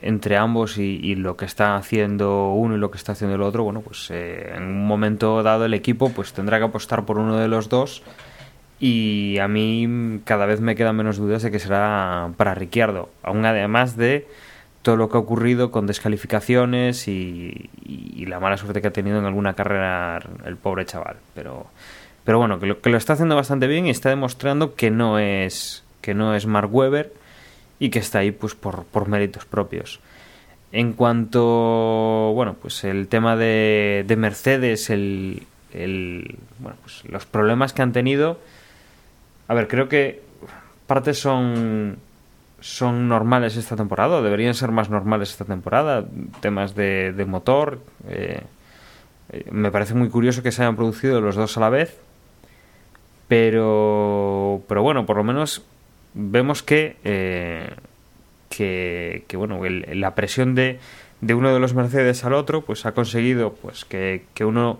entre ambos y, y, lo que está haciendo uno y lo que está haciendo el otro, bueno, pues en un momento dado el equipo pues tendrá que apostar por uno de los dos y a mí cada vez me quedan menos dudas de que será para Ricciardo, aún además de todo lo que ha ocurrido con descalificaciones y, y la mala suerte que ha tenido en alguna carrera el pobre chaval, pero pero bueno, que lo, que lo está haciendo bastante bien y está demostrando que no es que no es Mark Webber y que está ahí pues por, por méritos propios. En cuanto, bueno, pues el tema de, de Mercedes, el, el, bueno, pues los problemas que han tenido, a ver, creo que partes son son normales esta temporada, o deberían ser más normales esta temporada, temas de, motor. Eh, eh, me parece muy curioso que se hayan producido los dos a la vez, pero, pero bueno, por lo menos vemos que, eh, que, que, bueno, el, la presión de, de uno de los Mercedes al otro, pues ha conseguido pues que, que uno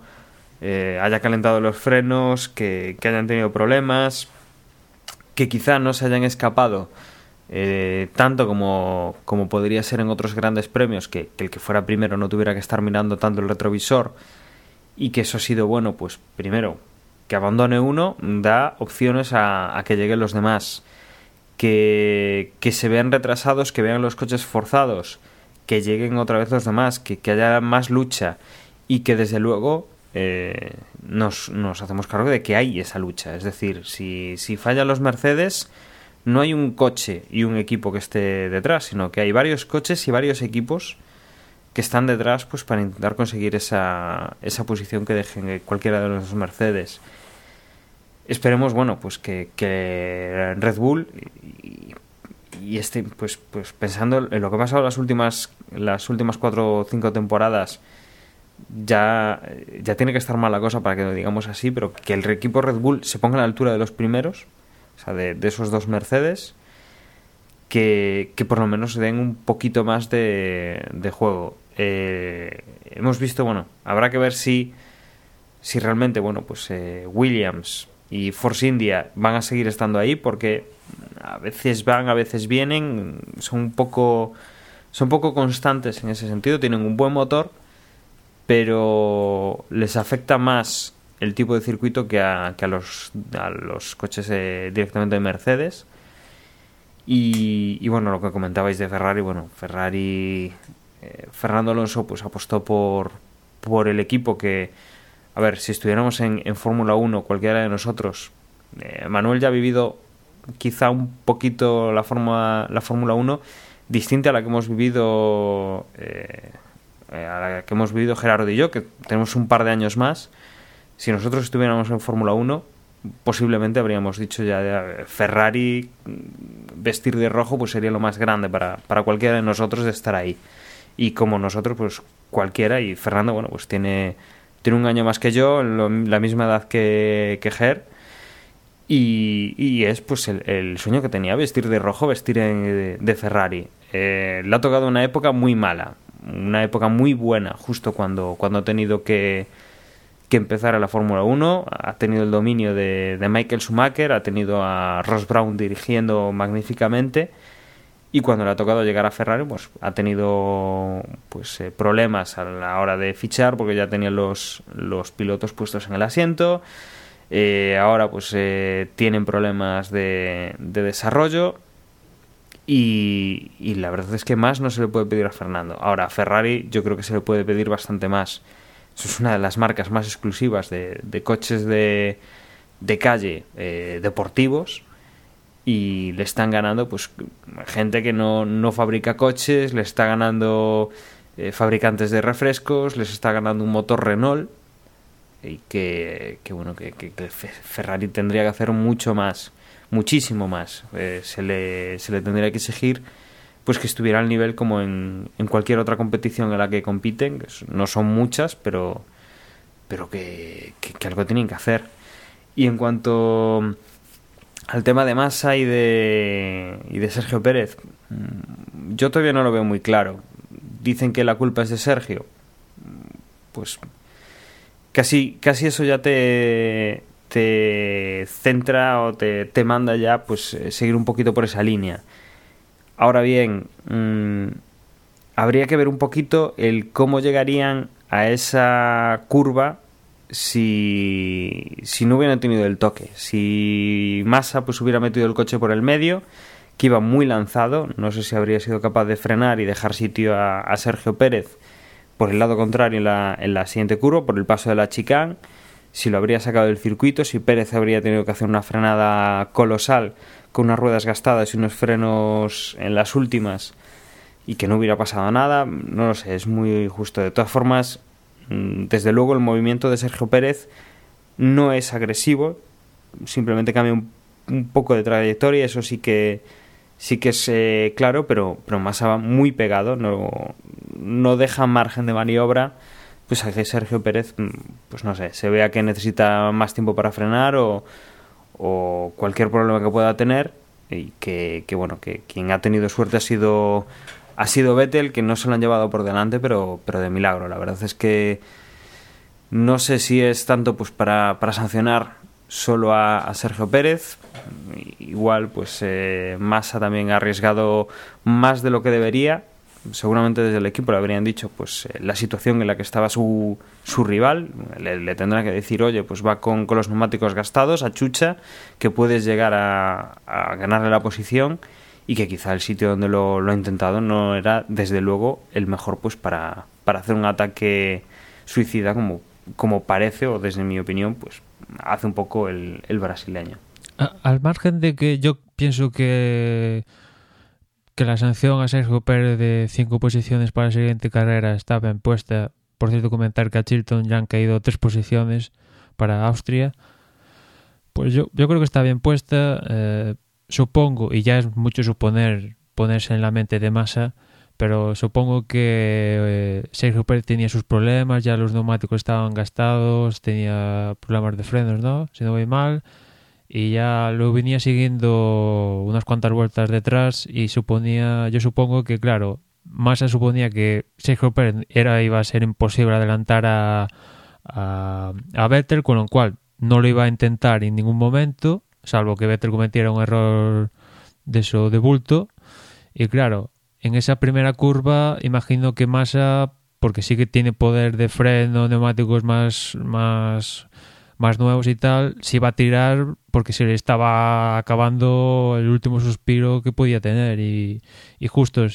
eh, haya calentado los frenos, que, que, hayan tenido problemas, que quizá no se hayan escapado eh, tanto como, como podría ser en otros grandes premios, que, que el que fuera primero no tuviera que estar mirando tanto el retrovisor y que eso ha sido bueno, pues primero que abandone uno da opciones a, a que lleguen los demás. Que, que, se vean retrasados, que vean los coches forzados, que lleguen otra vez los demás, que, que haya más lucha y que desde luego eh, nos, nos, hacemos cargo de que hay esa lucha. Es decir, si, si fallan los Mercedes, no hay un coche y un equipo que esté detrás, sino que hay varios coches y varios equipos que están detrás pues para intentar conseguir esa, posición que dejen cualquiera de los Mercedes esperemos bueno pues que, que Red Bull y, y, este pues pues pensando en lo que ha pasado las últimas las últimas cuatro o cinco temporadas ya ya tiene que estar mal la cosa para que lo digamos así pero que el equipo Red Bull se ponga a la altura de los primeros o sea de, esos dos Mercedes que, que, por lo menos den un poquito más de, de juego. Eh, hemos visto bueno habrá que ver si si realmente bueno pues eh, Williams y Force India van a seguir estando ahí porque a veces van, a veces vienen, son un poco son poco constantes en ese sentido, tienen un buen motor, pero les afecta más el tipo de circuito que a, que a los a los coches eh, directamente de Mercedes. Y, y, bueno, lo que comentabais de Ferrari, bueno, Ferrari eh, Fernando Alonso pues apostó por por el equipo que a ver, si estuviéramos en, en Fórmula 1, cualquiera de nosotros, eh, Manuel ya ha vivido quizá un poquito la Fórmula la Fórmula 1 distinta a la que hemos vivido eh, a la que hemos vivido Gerardo y yo, que tenemos un par de años más. Si nosotros estuviéramos en Fórmula 1, posiblemente habríamos dicho ya Ferrari vestir de rojo pues sería lo más grande para, para cualquiera de nosotros de estar ahí. Y como nosotros, pues cualquiera, y Fernando, bueno, pues tiene tiene un año más que yo, la misma edad que, Ger. Y, es pues el, sueño que tenía, vestir de rojo, vestir de, de Ferrari. Eh, le ha tocado una época muy mala, una época muy buena, justo cuando, cuando ha tenido que, que empezar a la Fórmula 1. Ha tenido el dominio de, de Michael Schumacher, ha tenido a Ross Brown dirigiendo magníficamente. Y cuando le ha tocado llegar a Ferrari pues ha tenido pues eh, problemas a la hora de fichar porque ya tenía los, los pilotos puestos en el asiento. Eh, ahora pues eh, tienen problemas de, de desarrollo y, la verdad es que más no se le puede pedir a Fernando. Ahora a Ferrari yo creo que se le puede pedir bastante más. Eso es una de las marcas más exclusivas de, de coches de, de calle eh, deportivos y le están ganando pues gente que no, no fabrica coches, le está ganando eh, fabricantes de refrescos, les está ganando un motor Renault y que, que bueno que, Ferrari tendría que hacer mucho más, muchísimo más. Eh, se, le, se le tendría que exigir pues que estuviera al nivel como en, en cualquier otra competición en la que compiten, no son muchas, pero pero que, que, que algo tienen que hacer. Y en cuanto al tema de Massa y de, y de Sergio Pérez, mm, yo todavía no lo veo muy claro. Dicen que la culpa es de Sergio. Pues casi, casi eso ya te, te centra o te, te manda ya pues eh, seguir un poquito por esa línea. Ahora bien, mmm, habría que ver un poquito el cómo llegarían a esa curva si, si no hubieran tenido el toque. Si Massa pues hubiera metido el coche por el medio, que iba muy lanzado, no sé si habría sido capaz de frenar y dejar sitio a, Sergio Pérez por el lado contrario en la, en la siguiente curva, por el paso de la chicane, si lo habría sacado del circuito, si Pérez habría tenido que hacer una frenada colosal con unas ruedas gastadas y unos frenos en las últimas y que no hubiera pasado nada, no lo sé, es muy justo. De todas formas, mm, desde luego el movimiento de Sergio Pérez no es agresivo, simplemente cambia un, poco de trayectoria, eso sí que sí que es eh, claro, pero, pero más muy pegado, no, no deja margen de maniobra pues a Sergio Pérez, mm, pues no sé, se vea que necesita más tiempo para frenar o, o cualquier problema que pueda tener y que, bueno, que quien ha tenido suerte ha sido ha sido Vettel, que no se lo han llevado por delante, pero, pero de milagro. La verdad es que no sé si es tanto pues para, para sancionar solo a, Sergio Pérez. Igual, pues eh, Massa también ha arriesgado más de lo que debería. Seguramente desde el equipo le habrían dicho pues eh, la situación en la que estaba su, su rival. Le, le tendrán que decir, oye, pues va con, con, los neumáticos gastados, a chucha, que puedes llegar a, a ganarle la posición y que quizá el sitio donde lo, ha intentado no era desde luego el mejor pues para, para hacer un ataque suicida como, como parece o desde mi opinión pues hace un poco el, el brasileño. al margen de que yo pienso que que la sanción a Sergio Pérez de cinco posiciones para la siguiente carrera está bien puesta. Por cierto, comentar que a Chilton ya han caído tres posiciones para Austria. Pues yo, yo creo que está bien puesta. Eh, supongo, y ya es mucho suponer, ponerse en la mente de masa, pero supongo que eh, Sergio Pérez tenía sus problemas, ya los neumáticos estaban gastados, tenía problemas de frenos, ¿no? Si no voy mal, y ya lo venía siguiendo unas cuantas vueltas detrás y suponía, yo supongo que, claro, Massa suponía que Sergio Pérez era, iba a ser imposible adelantar a, a, a Vettel, con lo cual no lo iba a intentar en ningún momento salvo que Vettel cometiera un error de eso de bulto. Y claro, en esa primera curva imagino que Massa, porque sí que tiene poder de freno, neumáticos más, más, más nuevos y tal, se iba a tirar porque se le estaba acabando el último suspiro que podía tener. Y, y justo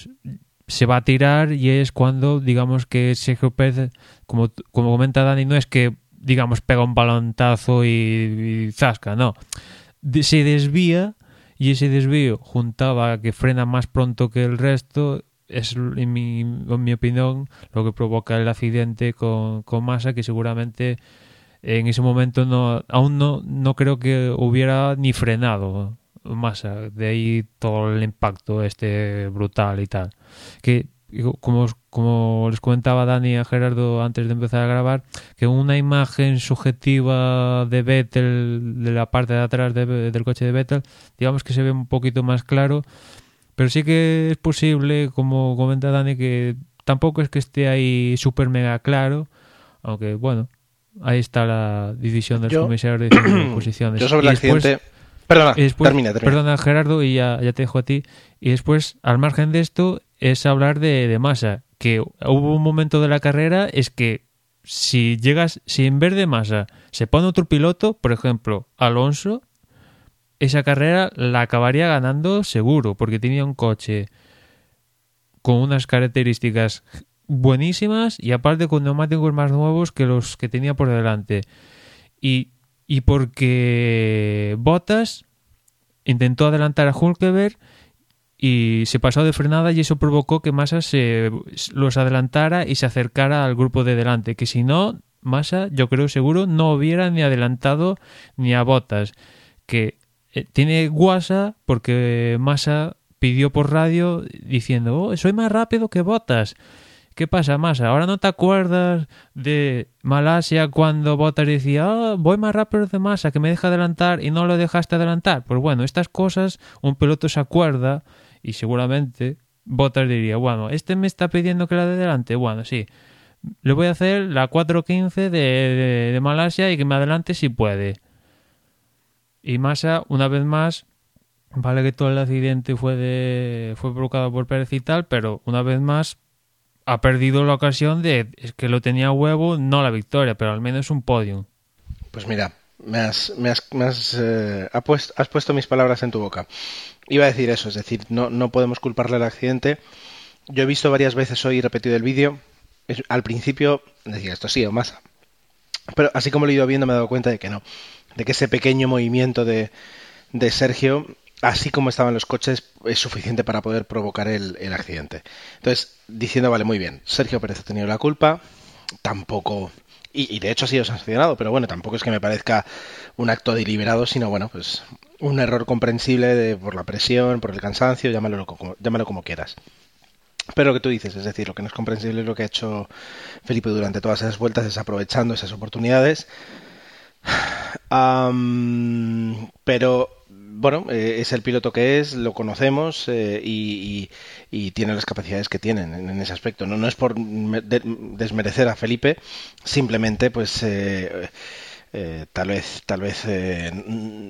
se va a tirar y es cuando, digamos que Sergio Pérez, como, como comenta Dani, no es que, digamos, pega un balontazo y, zasca, no se desvía y ese desvío juntaba que frena más pronto que el resto es en mi, en mi opinión lo que provoca el accidente con, con Massa que seguramente en ese momento no aún no, no creo que hubiera ni frenado Massa de ahí todo el impacto este brutal y tal. Que como, como les comentaba Dani a Gerardo antes de empezar a grabar, que una imagen subjetiva de Vettel, de la parte de atrás del coche de Vettel, digamos que se ve un poquito más claro, pero sí que es posible, como comenta Dani, que tampoco es que esté ahí súper mega claro, aunque bueno, ahí está la división de los comisarios de posiciones. Yo sobre el accidente... Perdona, termina, termina. Perdona Gerardo y ya, ya te dejo a ti. Y después, al margen de esto, es hablar de, de masa. Que hubo un momento de la carrera, es que si llegas, si en vez de masa se pone otro piloto, por ejemplo, Alonso, esa carrera la acabaría ganando seguro, porque tenía un coche con unas características buenísimas y aparte con neumáticos más nuevos que los que tenía por delante. Y, y porque Bottas intentó adelantar a Hulkeberg y se pasó de frenada y eso provocó que Massa se los adelantara y se acercara al grupo de delante, que si no, Massa, yo creo seguro, no hubiera ni adelantado ni a Botas, que eh, tiene guasa porque Massa pidió por radio diciendo, oh, soy más rápido que Botas. ¿Qué pasa, Massa? ¿Ahora no te acuerdas de Malasia cuando Bottas decía, oh, voy más rápido de Massa, que me deja adelantar y no lo dejaste adelantar? Pues bueno, estas cosas un piloto se acuerda y seguramente Bottas diría, bueno, este me está pidiendo que la de delante, bueno, sí, le voy a hacer la 4.15 de, de, Malasia y que me adelante si puede. Y Massa, una vez más, vale que todo el accidente fue, de, fue provocado por Pérez y tal, pero una vez más ha perdido la ocasión de es que lo tenía huevo, no la victoria, pero al menos un podium. Pues mira, me has, me has, me has, eh, has puesto mis palabras en tu boca. Iba a decir eso, es decir, no, no podemos culparle al accidente. Yo he visto varias veces hoy repetido el vídeo. Al principio decía esto sí o masa. Pero así como lo he ido viendo me he dado cuenta de que no. De que ese pequeño movimiento de, de Sergio, así como estaban los coches, es suficiente para poder provocar el, el accidente. Entonces, diciendo, vale, muy bien, Sergio Pérez ha tenido la culpa, tampoco... Y, de hecho ha sido sancionado, pero bueno, tampoco es que me parezca un acto deliberado, sino bueno, pues un error comprensible de, por la presión, por el cansancio, llámalo como, como quieras. Pero lo que tú dices, es decir, lo que no es comprensible es lo que ha hecho Felipe durante todas esas vueltas, es aprovechando esas oportunidades. Pero bueno, eh, es el piloto que es, lo conocemos eh, y, tiene las capacidades que tienen en, ese aspecto. No, no es por de- desmerecer a Felipe, simplemente pues eh, eh, tal vez tal vez eh,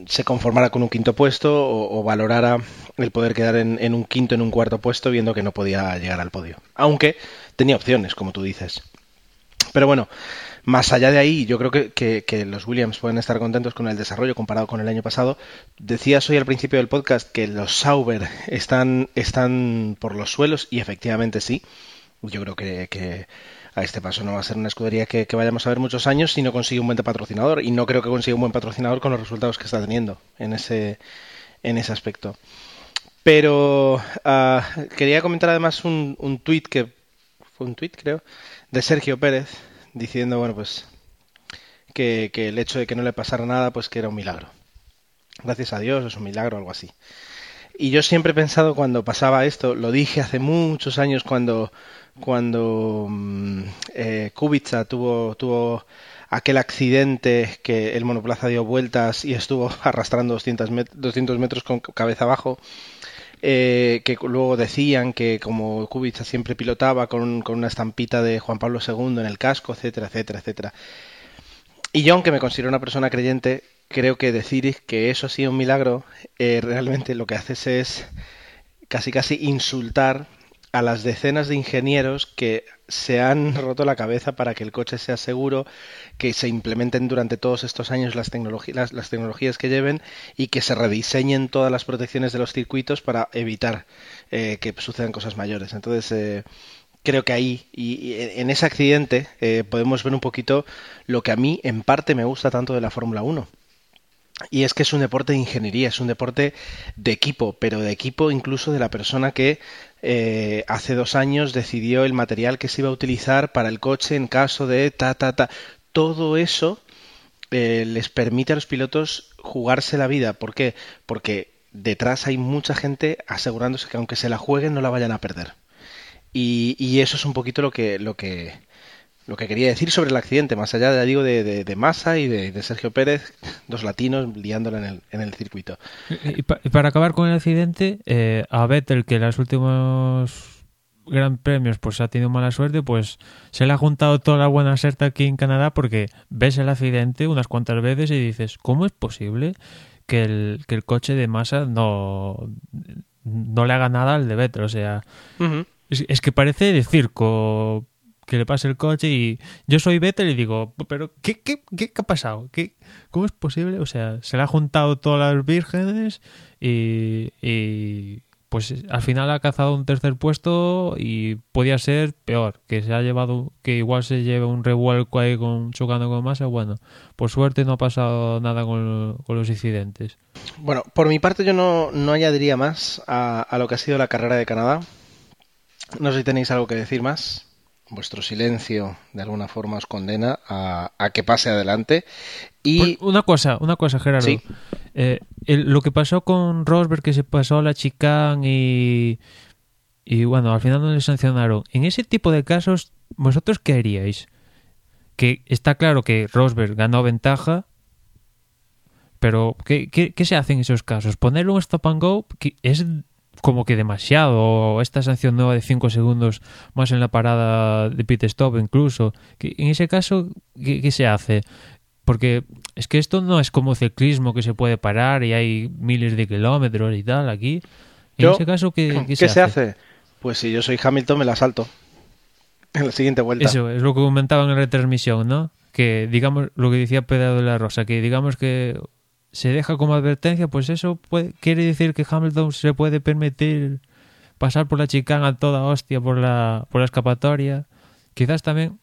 se conformara con un quinto puesto o, o valorara el poder quedar en, en un quinto, en un cuarto puesto, viendo que no podía llegar al podio. Aunque tenía opciones, como tú dices. Pero bueno, más allá de ahí, yo creo que, los Williams pueden estar contentos con el desarrollo comparado con el año pasado. Decías hoy al principio del podcast que los Sauber están, están por los suelos y efectivamente sí. Yo creo que, a este paso no va a ser una escudería que, que vayamos a ver muchos años si no consigue un buen patrocinador. Y no creo que consiga un buen patrocinador con los resultados que está teniendo en ese, en ese aspecto. Pero ah, quería comentar además un, un tuit que fue un tuit creo de Sergio Pérez diciendo bueno pues que, que el hecho de que no le pasara nada pues que era un milagro. Gracias a Dios es un milagro algo así y yo siempre he pensado cuando pasaba esto lo dije hace muchos años cuando cuando mm, eh, Kubica tuvo tuvo aquel accidente que el monoplaza dio vueltas y estuvo arrastrando 200, met- 200 metros con cabeza abajo eh, que luego decían que como Kubica siempre pilotaba con, con una estampita de Juan Pablo II en el casco, etcétera, etcétera, etcétera. Y yo, aunque me considero una persona creyente, creo que decir que eso ha sido un milagro, eh, realmente lo que haces es casi casi insultar a las decenas de ingenieros que se han roto la cabeza para que el coche sea seguro, que se implementen durante todos estos años las, tecnologías que lleven y que se rediseñen todas las protecciones de los circuitos para evitar eh, que sucedan cosas mayores. Entonces, eh, creo que ahí, y, y en ese accidente, eh, podemos ver un poquito lo que a mí en parte me gusta tanto de la Fórmula 1. Y es que es un deporte de ingeniería, es un deporte de equipo, pero de equipo incluso de la persona que eh, hace dos años decidió el material que se iba a utilizar para el coche en caso de ta, ta, ta. Todo eso eh, les permite a los pilotos jugarse la vida. ¿Por qué? Porque detrás hay mucha gente asegurándose que aunque se la jueguen no la vayan a perder. Y, y eso es un poquito lo que, lo que, lo que quería decir sobre el accidente, más allá, de, digo, de, de, de Massa y de, de, Sergio Pérez, dos latinos liándola en el, en el circuito. Y, pa y, para acabar con el accidente, eh, a Vettel, que en los últimos gran premios pues ha tenido mala suerte, pues se le ha juntado toda la buena suerte aquí en Canadá porque ves el accidente unas cuantas veces y dices, ¿cómo es posible que el, que el coche de Massa no, no le haga nada al de Vettel? O sea, uh -huh. es, es que parece de circo que le pase el coche y yo soy Vettel y digo, pero ¿qué, qué, qué, qué ha pasado? ¿Qué, ¿Cómo es posible? O sea, se le ha juntado todas las vírgenes y, y, pues al final ha cazado un tercer puesto y podía ser peor, que se ha llevado, que igual se lleve un revuelco ahí con, chocando con masa. Bueno, por suerte no ha pasado nada con, con los incidentes. Bueno, por mi parte yo no, no añadiría más a, a lo que ha sido la carrera de Canadá. No sé si tenéis algo que decir más vuestro silencio de alguna forma os condena a, a que pase adelante. Y una cosa, una cosa, Gerardo. ¿Sí? Eh, el, lo que pasó con Rosberg, que se pasó a la chicane y, y bueno, al final no le sancionaron. En ese tipo de casos, ¿vosotros qué haríais? Que está claro que Rosberg ganó ventaja, pero ¿qué, qué, qué se hace en esos casos? Poner un stop and go que es como que demasiado, esta sanción nueva de 5 segundos más en la parada de pit stop incluso. En ese caso, ¿qué, ¿qué, se hace? Porque es que esto no es como ciclismo que se puede parar y hay miles de kilómetros y tal aquí. En yo, ese caso, ¿qué, ¿qué se, se hace? hace? Pues si yo soy Hamilton me la salto. En la siguiente vuelta. Eso es lo que comentaban en la retransmisión, ¿no? Que digamos lo que decía Pedro de la Rosa, que digamos que se deja como advertencia, pues eso quiere decir que Hamilton se puede permitir pasar por la chicana toda hostia por la, por la escapatoria. Quizás también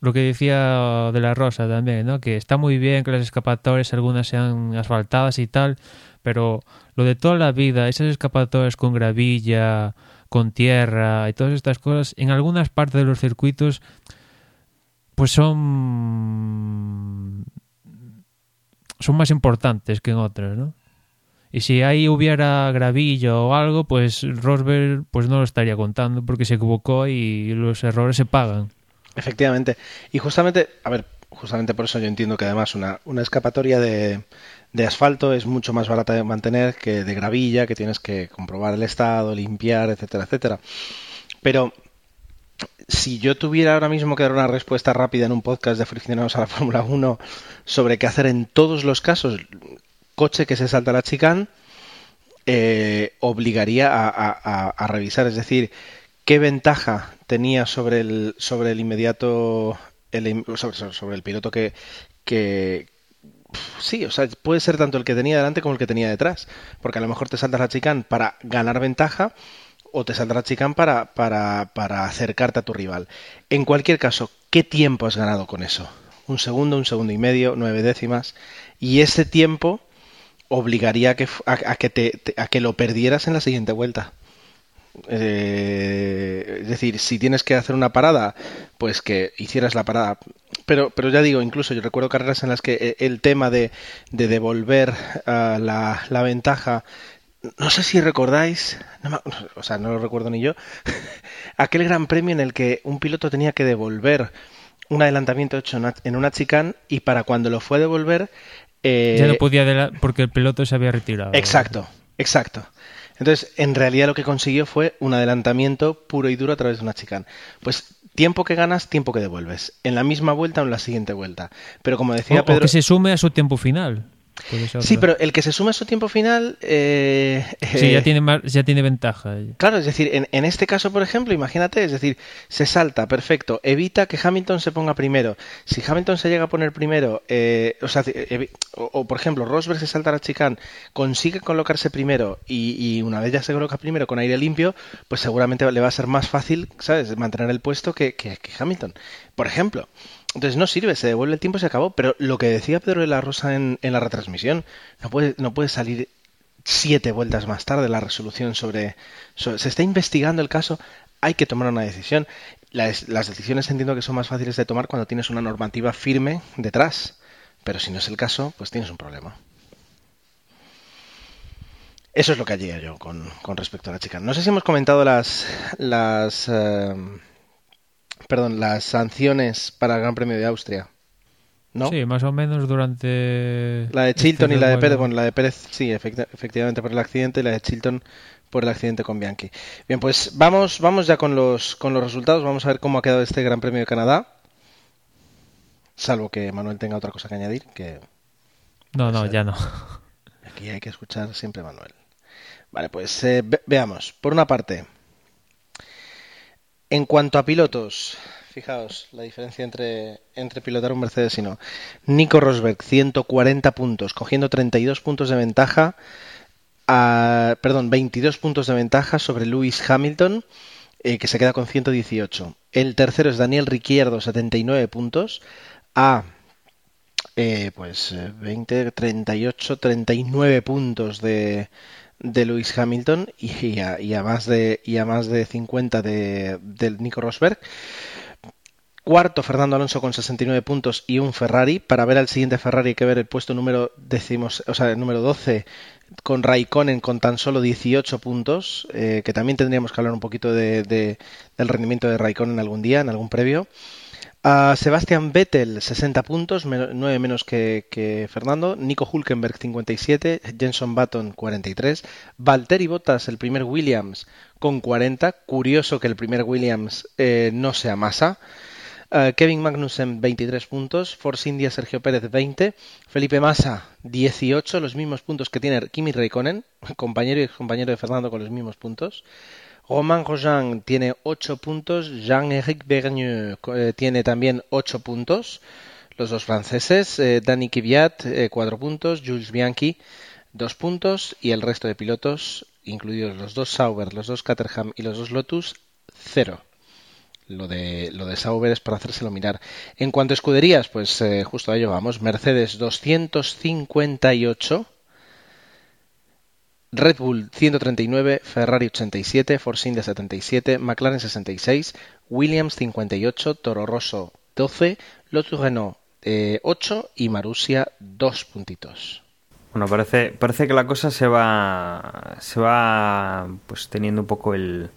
lo que decía de la Rosa también, ¿no? Que está muy bien que las escapatorias algunas sean asfaltadas y tal, pero lo de toda la vida, esas escapatorias con gravilla, con tierra y todas estas cosas, en algunas partes de los circuitos, pues son son más importantes que en otras, ¿no? Y si ahí hubiera gravillo o algo, pues Rosberg pues no lo estaría contando porque se equivocó y los errores se pagan. Efectivamente. Y justamente, a ver, justamente por eso yo entiendo que además una, una escapatoria de, de asfalto es mucho más barata de mantener que de gravilla, que tienes que comprobar el estado, limpiar, etcétera, etcétera. Pero si yo tuviera ahora mismo que dar una respuesta rápida en un podcast de aficionados a la Fórmula 1 sobre qué hacer en todos los casos, coche que se salta la chicane, eh, obligaría a, revisar, es decir, qué ventaja tenía sobre el, sobre el inmediato, el sobre el piloto que, que, Sí, o sea, puede ser tanto el que tenía delante como el que tenía detrás. Porque a lo mejor te saltas la chicane para ganar ventaja o te saldrá chicane para, para, para acercarte a tu rival. En cualquier caso, ¿qué tiempo has ganado con eso? Un segundo, un segundo y medio, nueve décimas. Y ese tiempo obligaría a que, a, a que, te, te- a que lo perdieras en la siguiente vuelta. Eh, es decir, si tienes que hacer una parada, pues que hicieras la parada. Pero, pero ya digo, incluso yo recuerdo carreras en las que eh, el tema de, de devolver ah, la, la ventaja, no sé si recordáis, no me- o sea, no lo recuerdo ni yo, aquel gran premio en el que un piloto tenía que devolver un adelantamiento hecho en una- chicane y para cuando lo fue a devolver... eh, ya no podía porque el piloto se había retirado. Exacto, exacto. Entonces, en realidad lo que consiguió fue un adelantamiento puro y duro a través de una chicane. Pues tiempo que ganas, tiempo que devuelves. En la misma vuelta o en la siguiente vuelta. Pero como decía o Pedro... que se sume a su tiempo final. Sí, pero el que se suma a su tiempo final... eh, Sí, ya eh, tiene, más, ya tiene ventaja. Claro, es decir, en, en este caso, por ejemplo, imagínate, es decir, se salta, perfecto, evita que Hamilton se ponga primero. Si Hamilton se llega a poner primero, eh, o sea, evi- o, o, por ejemplo, Rosberg se salta a la chicane, consigue colocarse primero y, y una vez ya se coloca primero con aire limpio, pues seguramente le va a ser más fácil, ¿sabes?, mantener el puesto que, que- que Hamilton, por ejemplo. Entonces no sirve, se devuelve el tiempo y se acabó. Pero lo que decía Pedro de la Rosa en, la retransmisión, no puede, salir siete vueltas más tarde la resolución sobre, se está investigando el caso hay que tomar una decisión. Las, decisiones entiendo que son más fáciles de tomar cuando tienes una normativa firme detrás. Pero si no es el caso pues tienes un problema. Eso es lo que haría yo con, con respecto a la chica. No sé si hemos comentado las las eh, perdón las sanciones para el Gran Premio de Austria ¿no? Sí, más o menos durante... La de Chilton este y la de. Pérez, bueno, la de Pérez sí, efecti- efectivamente por el accidente y la de Chilton por el accidente con Bianchi. Bien, pues vamos, vamos ya con los, con los resultados, vamos a ver cómo ha quedado este Gran Premio de Canadá. Salvo que Manuel tenga otra cosa que añadir, que No, no, ya no. aquí hay que escuchar siempre a Manuel. Vale, pues eh, ve- veamos. Por una parte, en cuanto a pilotos, fijaos la diferencia entre, entre pilotar un Mercedes y no. Nico Rosberg, 140 puntos, cogiendo 32 puntos de ventaja, perdón, 22 puntos de ventaja sobre Lewis Hamilton, eh, que se queda con 118. El tercero es Daniel Ricciardo, 79 puntos, a eh, pues eh, 20, 38, 39 puntos de, de Lewis Hamilton y a, más de y a más de 50 de, del Nico Rosberg. Cuarto, Fernando Alonso con 69 puntos y un Ferrari. Para ver al siguiente Ferrari hay que ver el puesto número decimos, o sea, número 12 con Raikkonen con tan solo 18 puntos, eh, que también tendríamos que hablar un poquito de, de- del rendimiento de Raikkonen algún día, en algún previo. A Sebastian Vettel, 60 puntos, 9 menos que, Fernando. Nico Hulkenberg, 57. Jenson Button, 43. Valtteri Bottas, el primer Williams, con 40. Curioso que el primer Williams eh, no sea masa. Uh, Kevin Magnussen 23 puntos, Force India Sergio Pérez 20, Felipe Massa 18, los mismos puntos que tiene Kimi Raikkonen, compañero y compañero de Fernando con los mismos puntos. Romain Grosjean tiene 8 puntos, Jean-Éric Vergne eh, tiene también 8 puntos, los dos franceses, eh, Dani Kvyat 4 puntos, Jules Bianchi 2 puntos y el resto de pilotos, incluidos los dos Sauber, los dos Caterham y los dos Lotus, 0. Lo de, lo de Sauber es para hacérselo mirar. En cuanto a escuderías, pues eh, justo a ello vamos. Mercedes 258, Red Bull 139, Ferrari 87, Force India 77, McLaren 66, Williams 58, Toro Rosso 12, Lotus Renault 8 eh, y Marussia 2 puntitos. Bueno, parece, parece que la cosa se va, se va pues teniendo un poco el,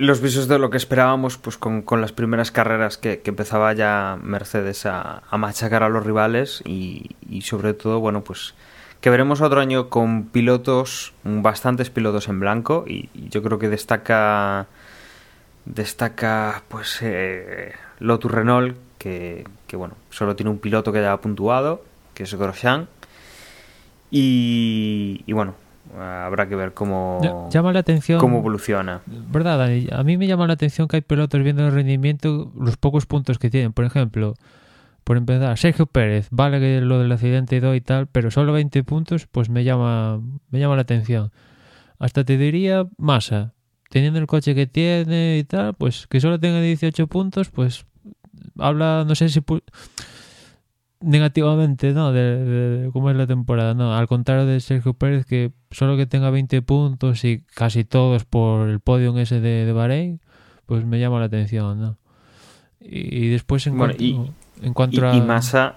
los visos de lo que esperábamos pues con, las primeras carreras que, empezaba ya Mercedes a, machacar a los rivales y, sobre todo, bueno, pues que veremos otro año con pilotos, bastantes pilotos en blanco y, yo creo que destaca destaca pues eh, Lotus Renault que, que, bueno, solo tiene un piloto que haya puntuado, que es Grosjean y, y bueno, habrá que ver cómo, llama la atención, cómo evoluciona. ¿Verdad, A mí me llama la atención que hay pilotos viendo el rendimiento, los pocos puntos que tienen. Por ejemplo, por empezar, Sergio Pérez, vale que lo del accidente y, y tal, pero solo 20 puntos, pues me llama, me llama la atención. Hasta te diría Massa, teniendo el coche que tiene y tal, pues que solo tenga 18 puntos, pues habla, no sé si negativamente, ¿no? De, cómo es la temporada, ¿no? Al contrario de Sergio Pérez, que solo que tenga 20 puntos y casi todos por el podio ese de, de Bahrein, pues me llama la atención, ¿no? Y, después en cuanto, y, en cuanto a... Y Massa,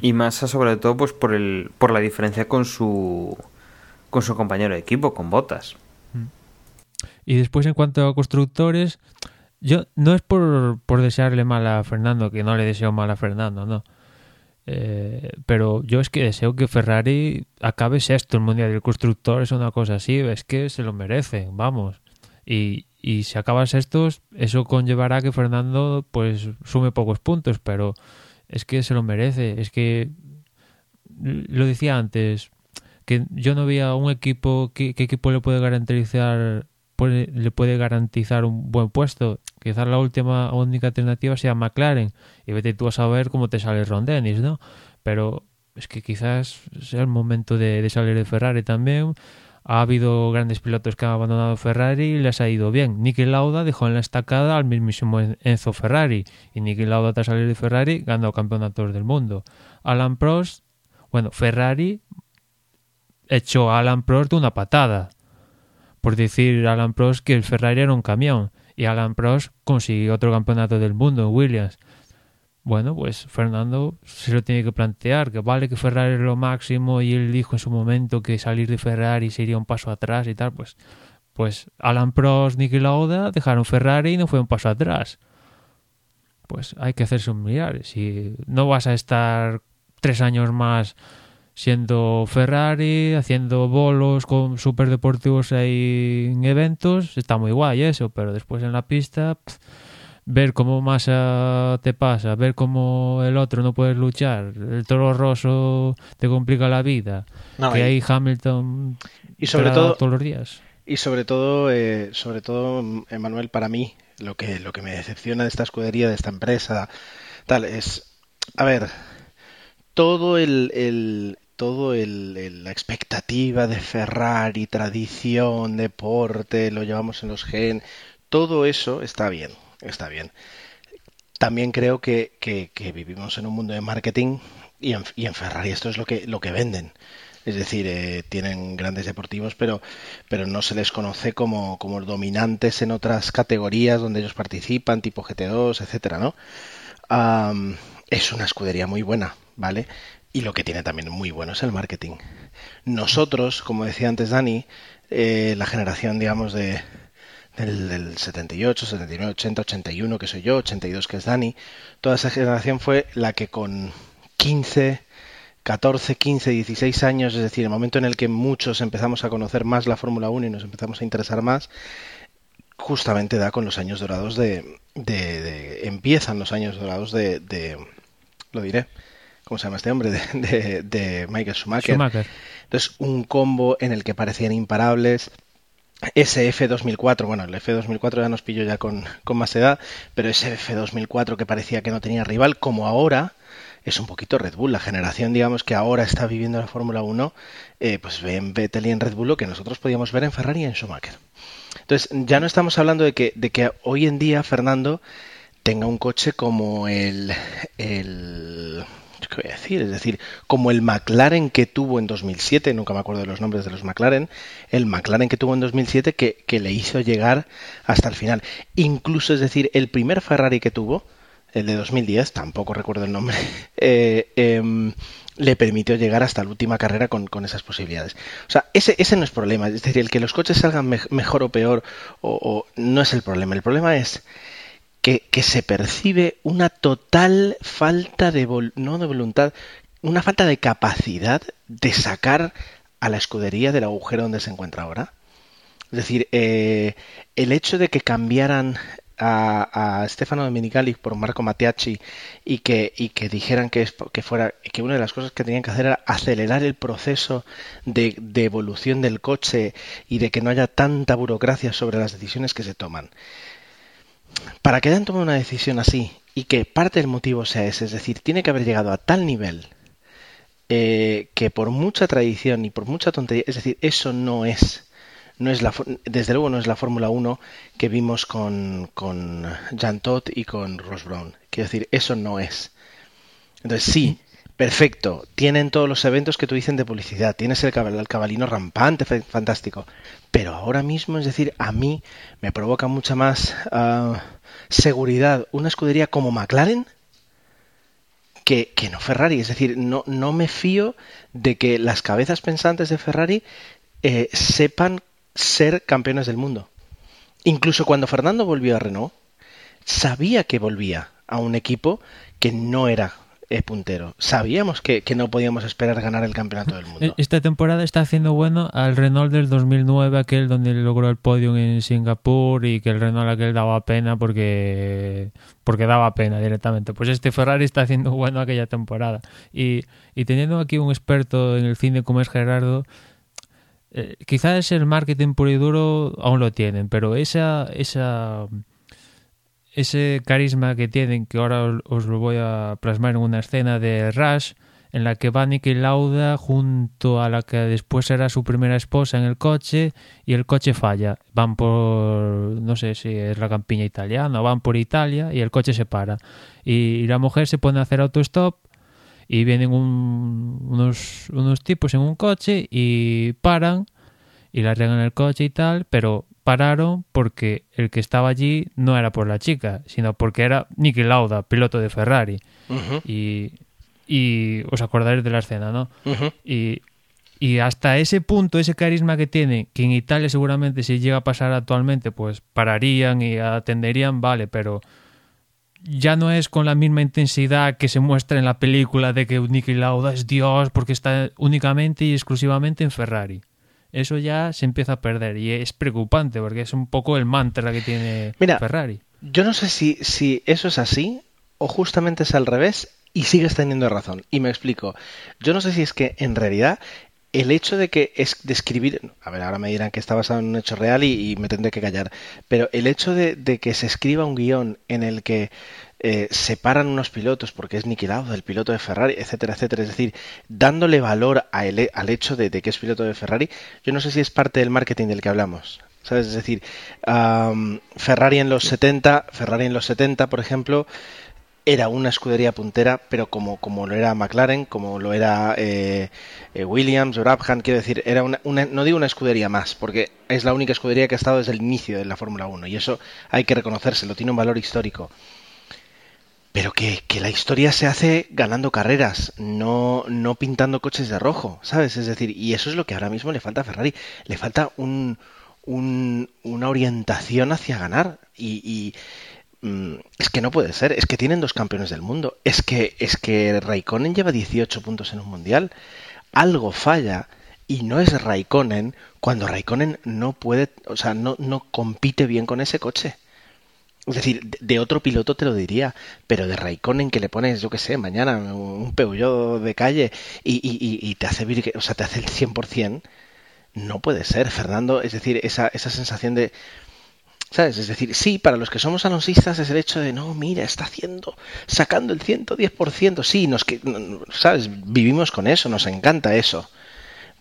y Massa sobre todo pues por, el, por la diferencia con su, con su compañero de equipo, con Botas. Mm. Y después en cuanto a constructores, yo no es por, por desearle mal a Fernando, que no le deseo mal a Fernando, no eh, pero yo es que deseo que Ferrari acabe sexto el Mundial del Constructor, es una cosa así, es que se lo merece, vamos. Y, y si acaba sextos, eso conllevará que Fernando pues sume pocos puntos, pero es que se lo merece, es que lo decía antes, que yo no veía un equipo, ¿qué, equipo le puede garantizar le puede garantizar un buen puesto. Quizás la última única alternativa sea McLaren. Y vete tú a saber cómo te sale Ron Dennis, ¿no? Pero es que quizás sea el momento de, salir de Ferrari también. Ha habido grandes pilotos que han abandonado Ferrari y les ha ido bien. Niki Lauda dejó en la estacada al mismísimo Enzo Ferrari. Y Niki Lauda, tras salir de Ferrari, ganó campeonatos del mundo. Alan Prost, bueno, Ferrari echó a Alan Prost de una patada por decir Alan Prost que el Ferrari era un camión y Alan Prost consiguió otro campeonato del mundo en Williams. Bueno, pues Fernando se lo tiene que plantear, que vale que Ferrari es lo máximo y él dijo en su momento que salir de Ferrari sería un paso atrás y tal, pues pues Alan Prost, Niki Lauda dejaron Ferrari y no fue un paso atrás. Pues hay que hacerse un mirar. Si no vas a estar tres años más siendo Ferrari, haciendo bolos con super deportivos ahí en eventos, está muy guay eso, pero después en la pista, ver cómo Massa te pasa, ver cómo el otro no puedes luchar, el toro roso te complica la vida, que hay Hamilton y sobre todo todos los días. Y sobre todo, eh, sobre todo, Emanuel, para mí, lo que, lo que me decepciona de esta escudería, de esta empresa, tal, es, a ver, todo el, todo el, la expectativa de Ferrari, tradición, deporte, lo llevamos en los gen, todo eso está bien, está bien. También creo que, vivimos en un mundo de marketing y en, y en, Ferrari esto es lo que, lo que venden. Es decir, eh, tienen grandes deportivos, pero, pero no se les conoce como, como dominantes en otras categorías donde ellos participan, tipo GT2, etcétera, ¿no? es una escudería muy buena, ¿vale? Y lo que tiene también muy bueno es el marketing. Nosotros, como decía antes Dani, eh, la generación, digamos, de, del, 78, 79, 80, 81, que soy yo, 82, que es Dani, toda esa generación fue la que con 15, 14, 15, 16 años, es decir, el momento en el que muchos empezamos a conocer más la Fórmula 1 y nos empezamos a interesar más, justamente da con los años dorados de... de, empiezan los años dorados de, de lo diré, ¿cómo se llama este hombre? De, Michael Schumacher. Entonces, un combo en el que parecían imparables, ese F2004, bueno, el F2004 ya nos pilló ya con, con más edad, pero ese F2004 que parecía que no tenía rival, como ahora, es un poquito Red Bull. La generación, digamos, que ahora está viviendo la Fórmula 1, eh, pues ve en Vettel y en Red Bull lo que nosotros podíamos ver en Ferrari y en Schumacher. Entonces, ya no estamos hablando de que, de que hoy en día Fernando tenga un coche como el, el ¿qué voy a decir? Es decir, como el McLaren que tuvo en 2007, nunca me acuerdo de los nombres de los McLaren, el McLaren que tuvo en 2007 que, que le hizo llegar hasta el final. Incluso, es decir, el primer Ferrari que tuvo, el de 2010, tampoco recuerdo el nombre, eh, em, le permitió llegar hasta la última carrera con, esas posibilidades. O sea, ese, ese no es problema. Es decir, el que los coches salgan me mejor o peor o, o, no es el problema. El problema es que, se percibe una total falta de, no de voluntad, una falta de capacidad de sacar a la escudería del agujero donde se encuentra ahora. Es decir, eh, el hecho de que cambiaran a, a, Stefano Domenicali por Marco Mattiacci y que, y que dijeran que, es, que, fuera, que una de las cosas que tenían que hacer era acelerar el proceso de, de, evolución del coche y de que no haya tanta burocracia sobre las decisiones que se toman. Para que hayan tomado una decisión así y que parte del motivo sea ese, es decir, tiene que haber llegado a tal nivel eh, que por mucha tradición y por mucha tontería, es decir, eso no es no es la, desde luego no es la Fórmula 1 que vimos con, con Jan Todt y con Ross Brown. Quiero decir, eso no es. Entonces sí, perfecto, tienen todos los eventos que tú dicen de publicidad, tienes el, el cabalino rampante, fantástico, pero ahora mismo, es decir, a mí me provoca mucha más uh, seguridad una escudería como McLaren que, que, no Ferrari. Es decir, no, no me fío de que las cabezas pensantes de Ferrari eh, sepan ser campeones del mundo. Incluso cuando Fernando volvió a Renault, sabía que volvía a un equipo que no era eh, puntero. Sabíamos que, que, no podíamos esperar ganar el campeonato del mundo. Esta temporada está haciendo bueno al Renault del 2009, aquel donde logró el podio en Singapur y que el Renault aquel daba pena porque porque daba pena directamente. Pues este Ferrari está haciendo bueno aquella temporada. Y, y teniendo aquí un experto en el cine como es Gerardo, eh, quizás el marketing puro y duro aún lo tienen, pero esa, esa, ese carisma que tienen, que ahora os, lo voy a plasmar en una escena de Rush, en la que va Nicky Lauda junto a la que después será su primera esposa en el coche y el coche falla. Van por, no sé si es la campiña italiana, van por Italia y el coche se para. Y, y la mujer se pone a hacer autostop y vienen un, unos, unos tipos en un coche y paran y la arreglan el coche y tal, pero pararon porque el que estaba allí no era por la chica, sino porque era Niki Lauda, piloto de Ferrari. Uh -huh. y, y os acordaréis de la escena, ¿no? Uh -huh. y, y hasta ese punto, ese carisma que tiene, que en Italia seguramente si llega a pasar actualmente, pues pararían y atenderían, vale, pero ya no es con la misma intensidad que se muestra en la película de que Niki Lauda es Dios porque está únicamente y exclusivamente en Ferrari. Eso ya se empieza a perder y es preocupante porque es un poco el mantra que tiene Mira, Ferrari. Yo no sé si, si eso es así o justamente es al revés y sigues teniendo razón. Y me explico. Yo no sé si es que en realidad el hecho de que es describir, a ver, ahora me dirán que está basado en un hecho real y, y me tendré que callar, pero el hecho de, de que se escriba un guion en el que eh, separan unos pilotos porque es Niki Lauda, el piloto de Ferrari, etcétera, etcétera, es decir, dándole valor a el, al hecho de, de, que es piloto de Ferrari, yo no sé si es parte del marketing del que hablamos. ¿Sabes? Es decir, um, Ferrari en los 70, Ferrari en los 70, por ejemplo, era una escudería puntera, pero como, como lo era McLaren, como lo era eh, eh, Williams o Brabham, quiero decir, era una, una, no digo una escudería más, porque es la única escudería que ha estado desde el inicio de la Fórmula 1 y eso hay que reconocérselo, tiene un valor histórico. Pero que, que, la historia se hace ganando carreras, no, no pintando coches de rojo, ¿sabes? Es decir, y eso es lo que ahora mismo le falta a Ferrari. Le falta un, un, una orientación hacia ganar. Y, y, es que no puede ser, es que tienen dos campeones del mundo, es que, es que Raikkonen lleva 18 puntos en un mundial, algo falla y no es Raikkonen cuando Raikkonen no puede, o sea, no, no compite bien con ese coche. Es decir, de otro piloto te lo diría, pero de Raikkonen que le pones, yo qué sé, mañana un Peugeot de calle y, y, y te hace o sea, te hace el 100%, no puede ser, Fernando. Es decir, esa, esa sensación de. ¿Sabes? Es decir, sí, para los que somos alonsistas es el hecho de, no, mira, está haciendo, sacando el 110%. Sí, nos, que, ¿sabes? Vivimos con eso, nos encanta eso.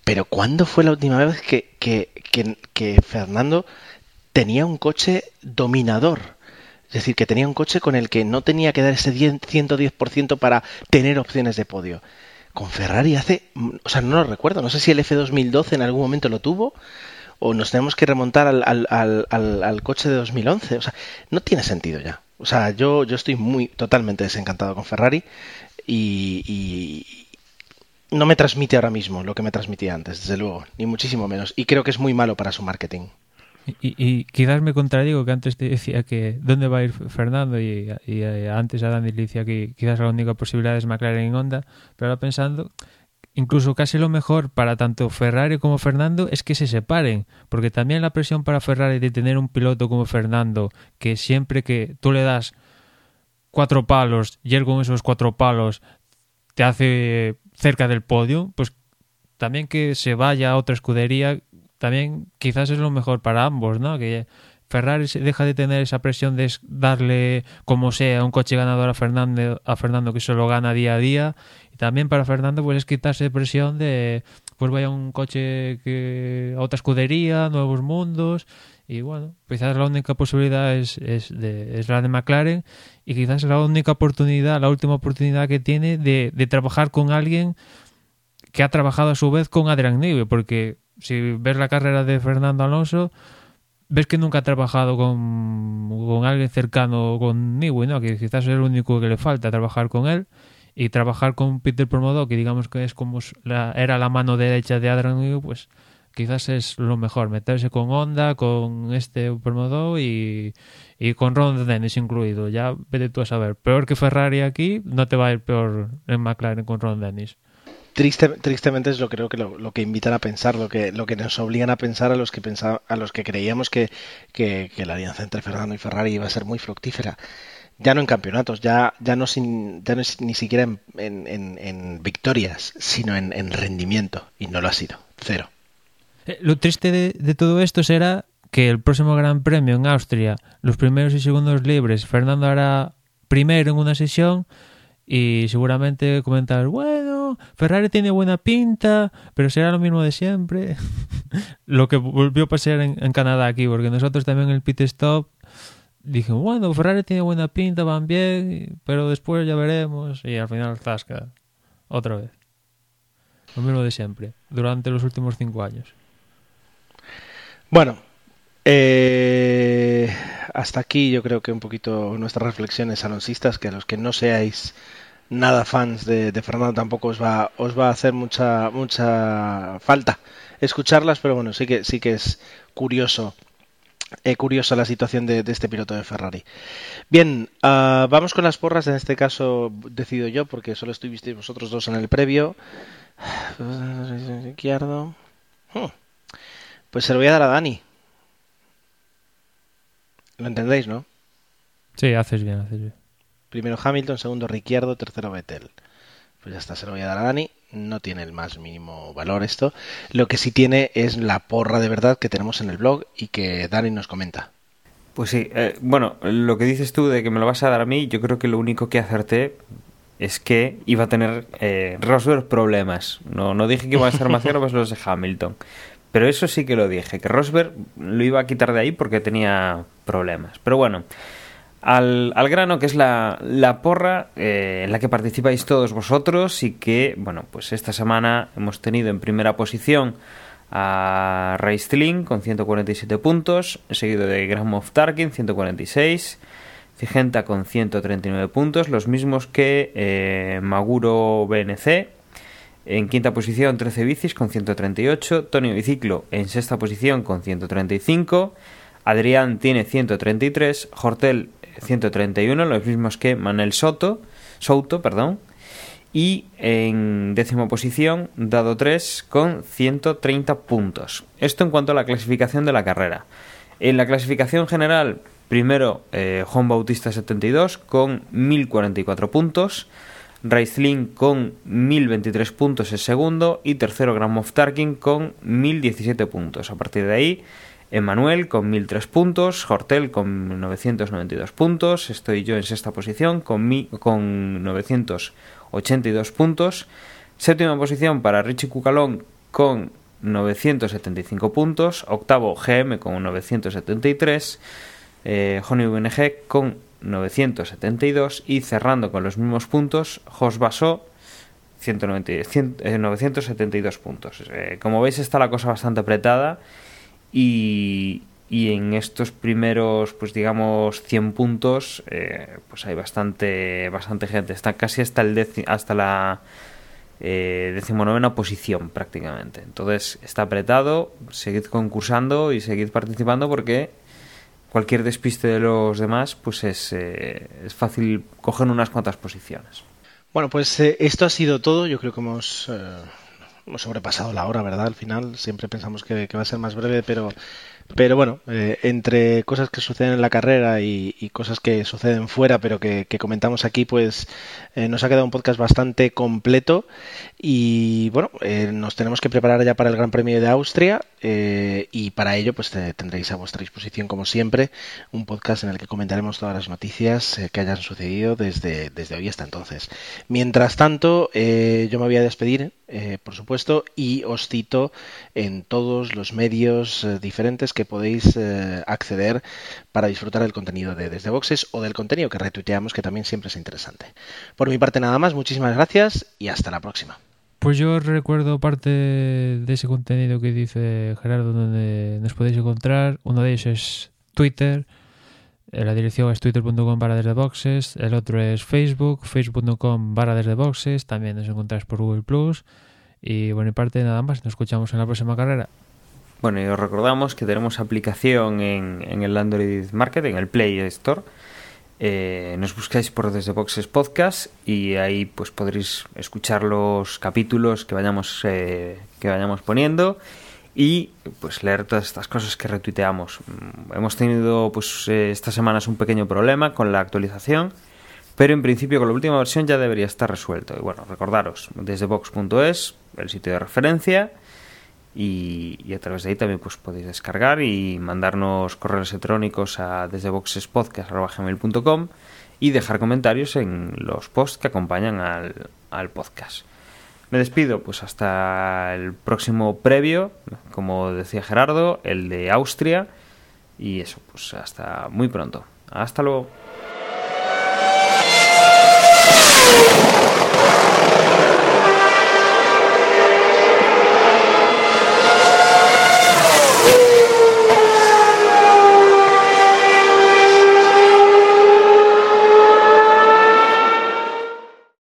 Pero ¿cuándo fue la última vez que, que, que Fernando tenía un coche dominador? Es decir, que tenía un coche con el que no tenía que dar ese 110% para tener opciones de podio con Ferrari hace, o sea, no lo recuerdo, no sé si el F2012 en algún momento lo tuvo o nos tenemos que remontar al, al, al, al, coche de 2011, o sea, no tiene sentido ya. O sea, yo, yo estoy muy totalmente desencantado con Ferrari y, y no me transmite ahora mismo lo que me transmitía antes, desde luego, ni muchísimo menos. Y creo que es muy malo para su marketing. Y, quizás me contradigo que antes te decía que dónde va a ir Fernando y, y eh, antes a Dani le decía que quizás la única posibilidad es McLaren en Honda, pero ahora pensando, incluso casi lo mejor para tanto Ferrari como Fernando es que se separen, porque también la presión para Ferrari de tener un piloto como Fernando, que siempre que tú le das cuatro palos y él con esos cuatro palos te hace cerca del podio, pues también que se vaya a otra escudería también quizás es lo mejor para ambos, ¿no? Que Ferrari deja de tener esa presión de darle como sea un coche ganador a Fernando, a Fernando que solo gana día a día. Y también para Fernando pues es quitarse presión de pues vaya un coche que a otra escudería, nuevos mundos. Y bueno, quizás la única posibilidad es, es, de, la de McLaren. Y quizás la única oportunidad, la última oportunidad que tiene de, de trabajar con alguien que ha trabajado a su vez con Adrian Newey porque si ves la carrera de Fernando Alonso, ves que nunca ha trabajado con, alguien cercano con Newey, ¿no? Que quizás es el único que le falta trabajar con él y trabajar con Peter Promodo, que digamos que es como la, era la mano derecha de Adrian Newey, pues quizás es lo mejor, meterse con Honda, con este Promodo y, y con Ron Dennis incluido. Ya vete tú a saber. Peor que Ferrari aquí, no te va a ir peor en McLaren con Ron Dennis. Triste, tristemente es lo creo que lo, que invitan a pensar, lo que, lo que nos obligan a pensar a los que pensaba, a los que creíamos que, la alianza entre Fernando y Ferrari iba a ser muy fructífera. Ya no en campeonatos, ya, ya, no, sin, ya no es ni siquiera en, en, victorias, sino en, rendimiento. Y no lo ha sido. Cero. Eh, lo triste de, de todo esto será que el próximo Gran Premio en Austria, los primeros y segundos libres, Fernando hará primero en una sesión y seguramente comentar, bueno, Ferrari tiene buena pinta, pero será lo mismo de siempre. lo que volvió a pasar en, Canadá aquí, porque nosotros también en el pit stop dije, bueno, Ferrari tiene buena pinta, van bien, pero después ya veremos. Y al final, zasca, otra vez. Lo mismo de siempre, durante los últimos cinco años. Bueno, eh, hasta aquí yo creo que un poquito nuestras reflexiones alonsistas, que a los que no seáis nada fans de, Fernando tampoco os va, os va a hacer mucha, mucha falta escucharlas, pero bueno, sí que, sí que es curioso. Eh, curiosa la situación de, este piloto de Ferrari. Bien, uh, vamos con las porras. En este caso decido yo porque solo estuvisteis vosotros dos en el previo. Hmm. Pues se lo voy a dar a Dani. ¿Lo entendéis, no? Sí, haces bien, haces bien. Primero Hamilton, segundo Ricciardo, tercero Vettel. Pues ya está, se lo voy a dar a Dani. No tiene el más mínimo valor esto. Lo que sí tiene es la porra de verdad que tenemos en el blog y que Dani nos comenta. Pues sí, eh, bueno, lo que dices tú de que me lo vas a dar a mí, yo creo que lo único que acerté es que iba a tener eh, Rosberg problemas. No, no dije que iba a ser más graves los de Hamilton. Pero eso sí que lo dije, que Rosberg lo iba a quitar de ahí porque tenía problemas. Pero bueno, al, al grano, que es la, la porra eh, en la que participáis todos vosotros y que, bueno, pues esta semana hemos tenido en primera posición a Raistlin con 147 puntos, seguido de Graham of Tarkin 146, Cigenta con 139 puntos, los mismos que eh, Maguro BNC en quinta posición, 13 bicis con 138. Tonio Biciclo en sexta posición con 135. Adrián tiene 133. Hortel 131, los mismos que Manel Soto. Souto, perdón. Y en décima posición, Dado 3 con 130 puntos. Esto en cuanto a la clasificación de la carrera. En la clasificación general, primero eh, Juan Bautista 72 con 1044 puntos. Raizlin con 1023 puntos es segundo y tercero Grand Moff Tarkin con 1017 puntos. A partir de ahí, Emanuel con 1003 puntos, Hortel con 992 puntos, estoy yo en sexta posición con, mi, con 982 puntos. Séptima posición para Richie Cucalón con 975 puntos, octavo GM con 973, eh, Honey VNG con 972 y cerrando con los mismos puntos, Jos Basó 972 puntos. Eh, como veis está la cosa bastante apretada y, y en estos primeros, pues digamos, 100 puntos, eh, pues hay bastante, bastante gente. Está casi hasta, el hasta la eh, decimonovena posición prácticamente. Entonces está apretado, seguid concursando y seguid participando porque cualquier despiste de los demás, pues es, eh, es fácil coger unas cuantas posiciones. Bueno, pues eh, esto ha sido todo. Yo creo que hemos, eh, hemos sobrepasado la hora, ¿verdad? Al final siempre pensamos que, va a ser más breve, pero pero bueno, eh, entre cosas que suceden en la carrera y, cosas que suceden fuera, pero que, que comentamos aquí, pues eh, nos ha quedado un podcast bastante completo. Y bueno, eh, nos tenemos que preparar ya para el Gran Premio de Austria. Eh, y para ello, pues te- tendréis a vuestra disposición, como siempre, un podcast en el que comentaremos todas las noticias eh, que hayan sucedido desde, desde hoy hasta entonces. Mientras tanto, eh, yo me voy a despedir, por supuesto, y os cito en todos los medios diferentes que podéis acceder para disfrutar del contenido de Desde Boxes o del contenido que retuiteamos, que también siempre es interesante. Por mi parte nada más, muchísimas gracias y hasta la próxima. Pues yo recuerdo parte de ese contenido que dice Gerardo donde nos podéis encontrar. Uno de ellos es Twitter. eh, La dirección es twitter.com barra desde boxes. El otro es Facebook, facebook.com barra desde boxes. También nos encontráis por Google Plus. Y bueno, y parte nada más. Nos escuchamos en la próxima carrera. Bueno, y os recordamos que tenemos aplicación en, en el Android Market, en el Play Store. Eh, nos buscáis por Desde Boxes Podcast y ahí pues podréis escuchar los capítulos que vayamos, eh, que vayamos poniendo y pues leer todas estas cosas que retuiteamos. Mm, Hemos tenido pues eh, estas semanas un pequeño problema con la actualización, pero en principio con la última versión ya debería estar resuelto. Y bueno, recordaros, desde box.es, el sitio de referencia, y, a través de ahí también pues podéis descargar y mandarnos correos electrónicos a desde boxespodcast.gmail.com y dejar comentarios en los posts que acompañan al, al podcast. Me despido pues hasta el próximo previo, como decía Gerardo, el de Austria y eso, pues hasta muy pronto. Hasta luego.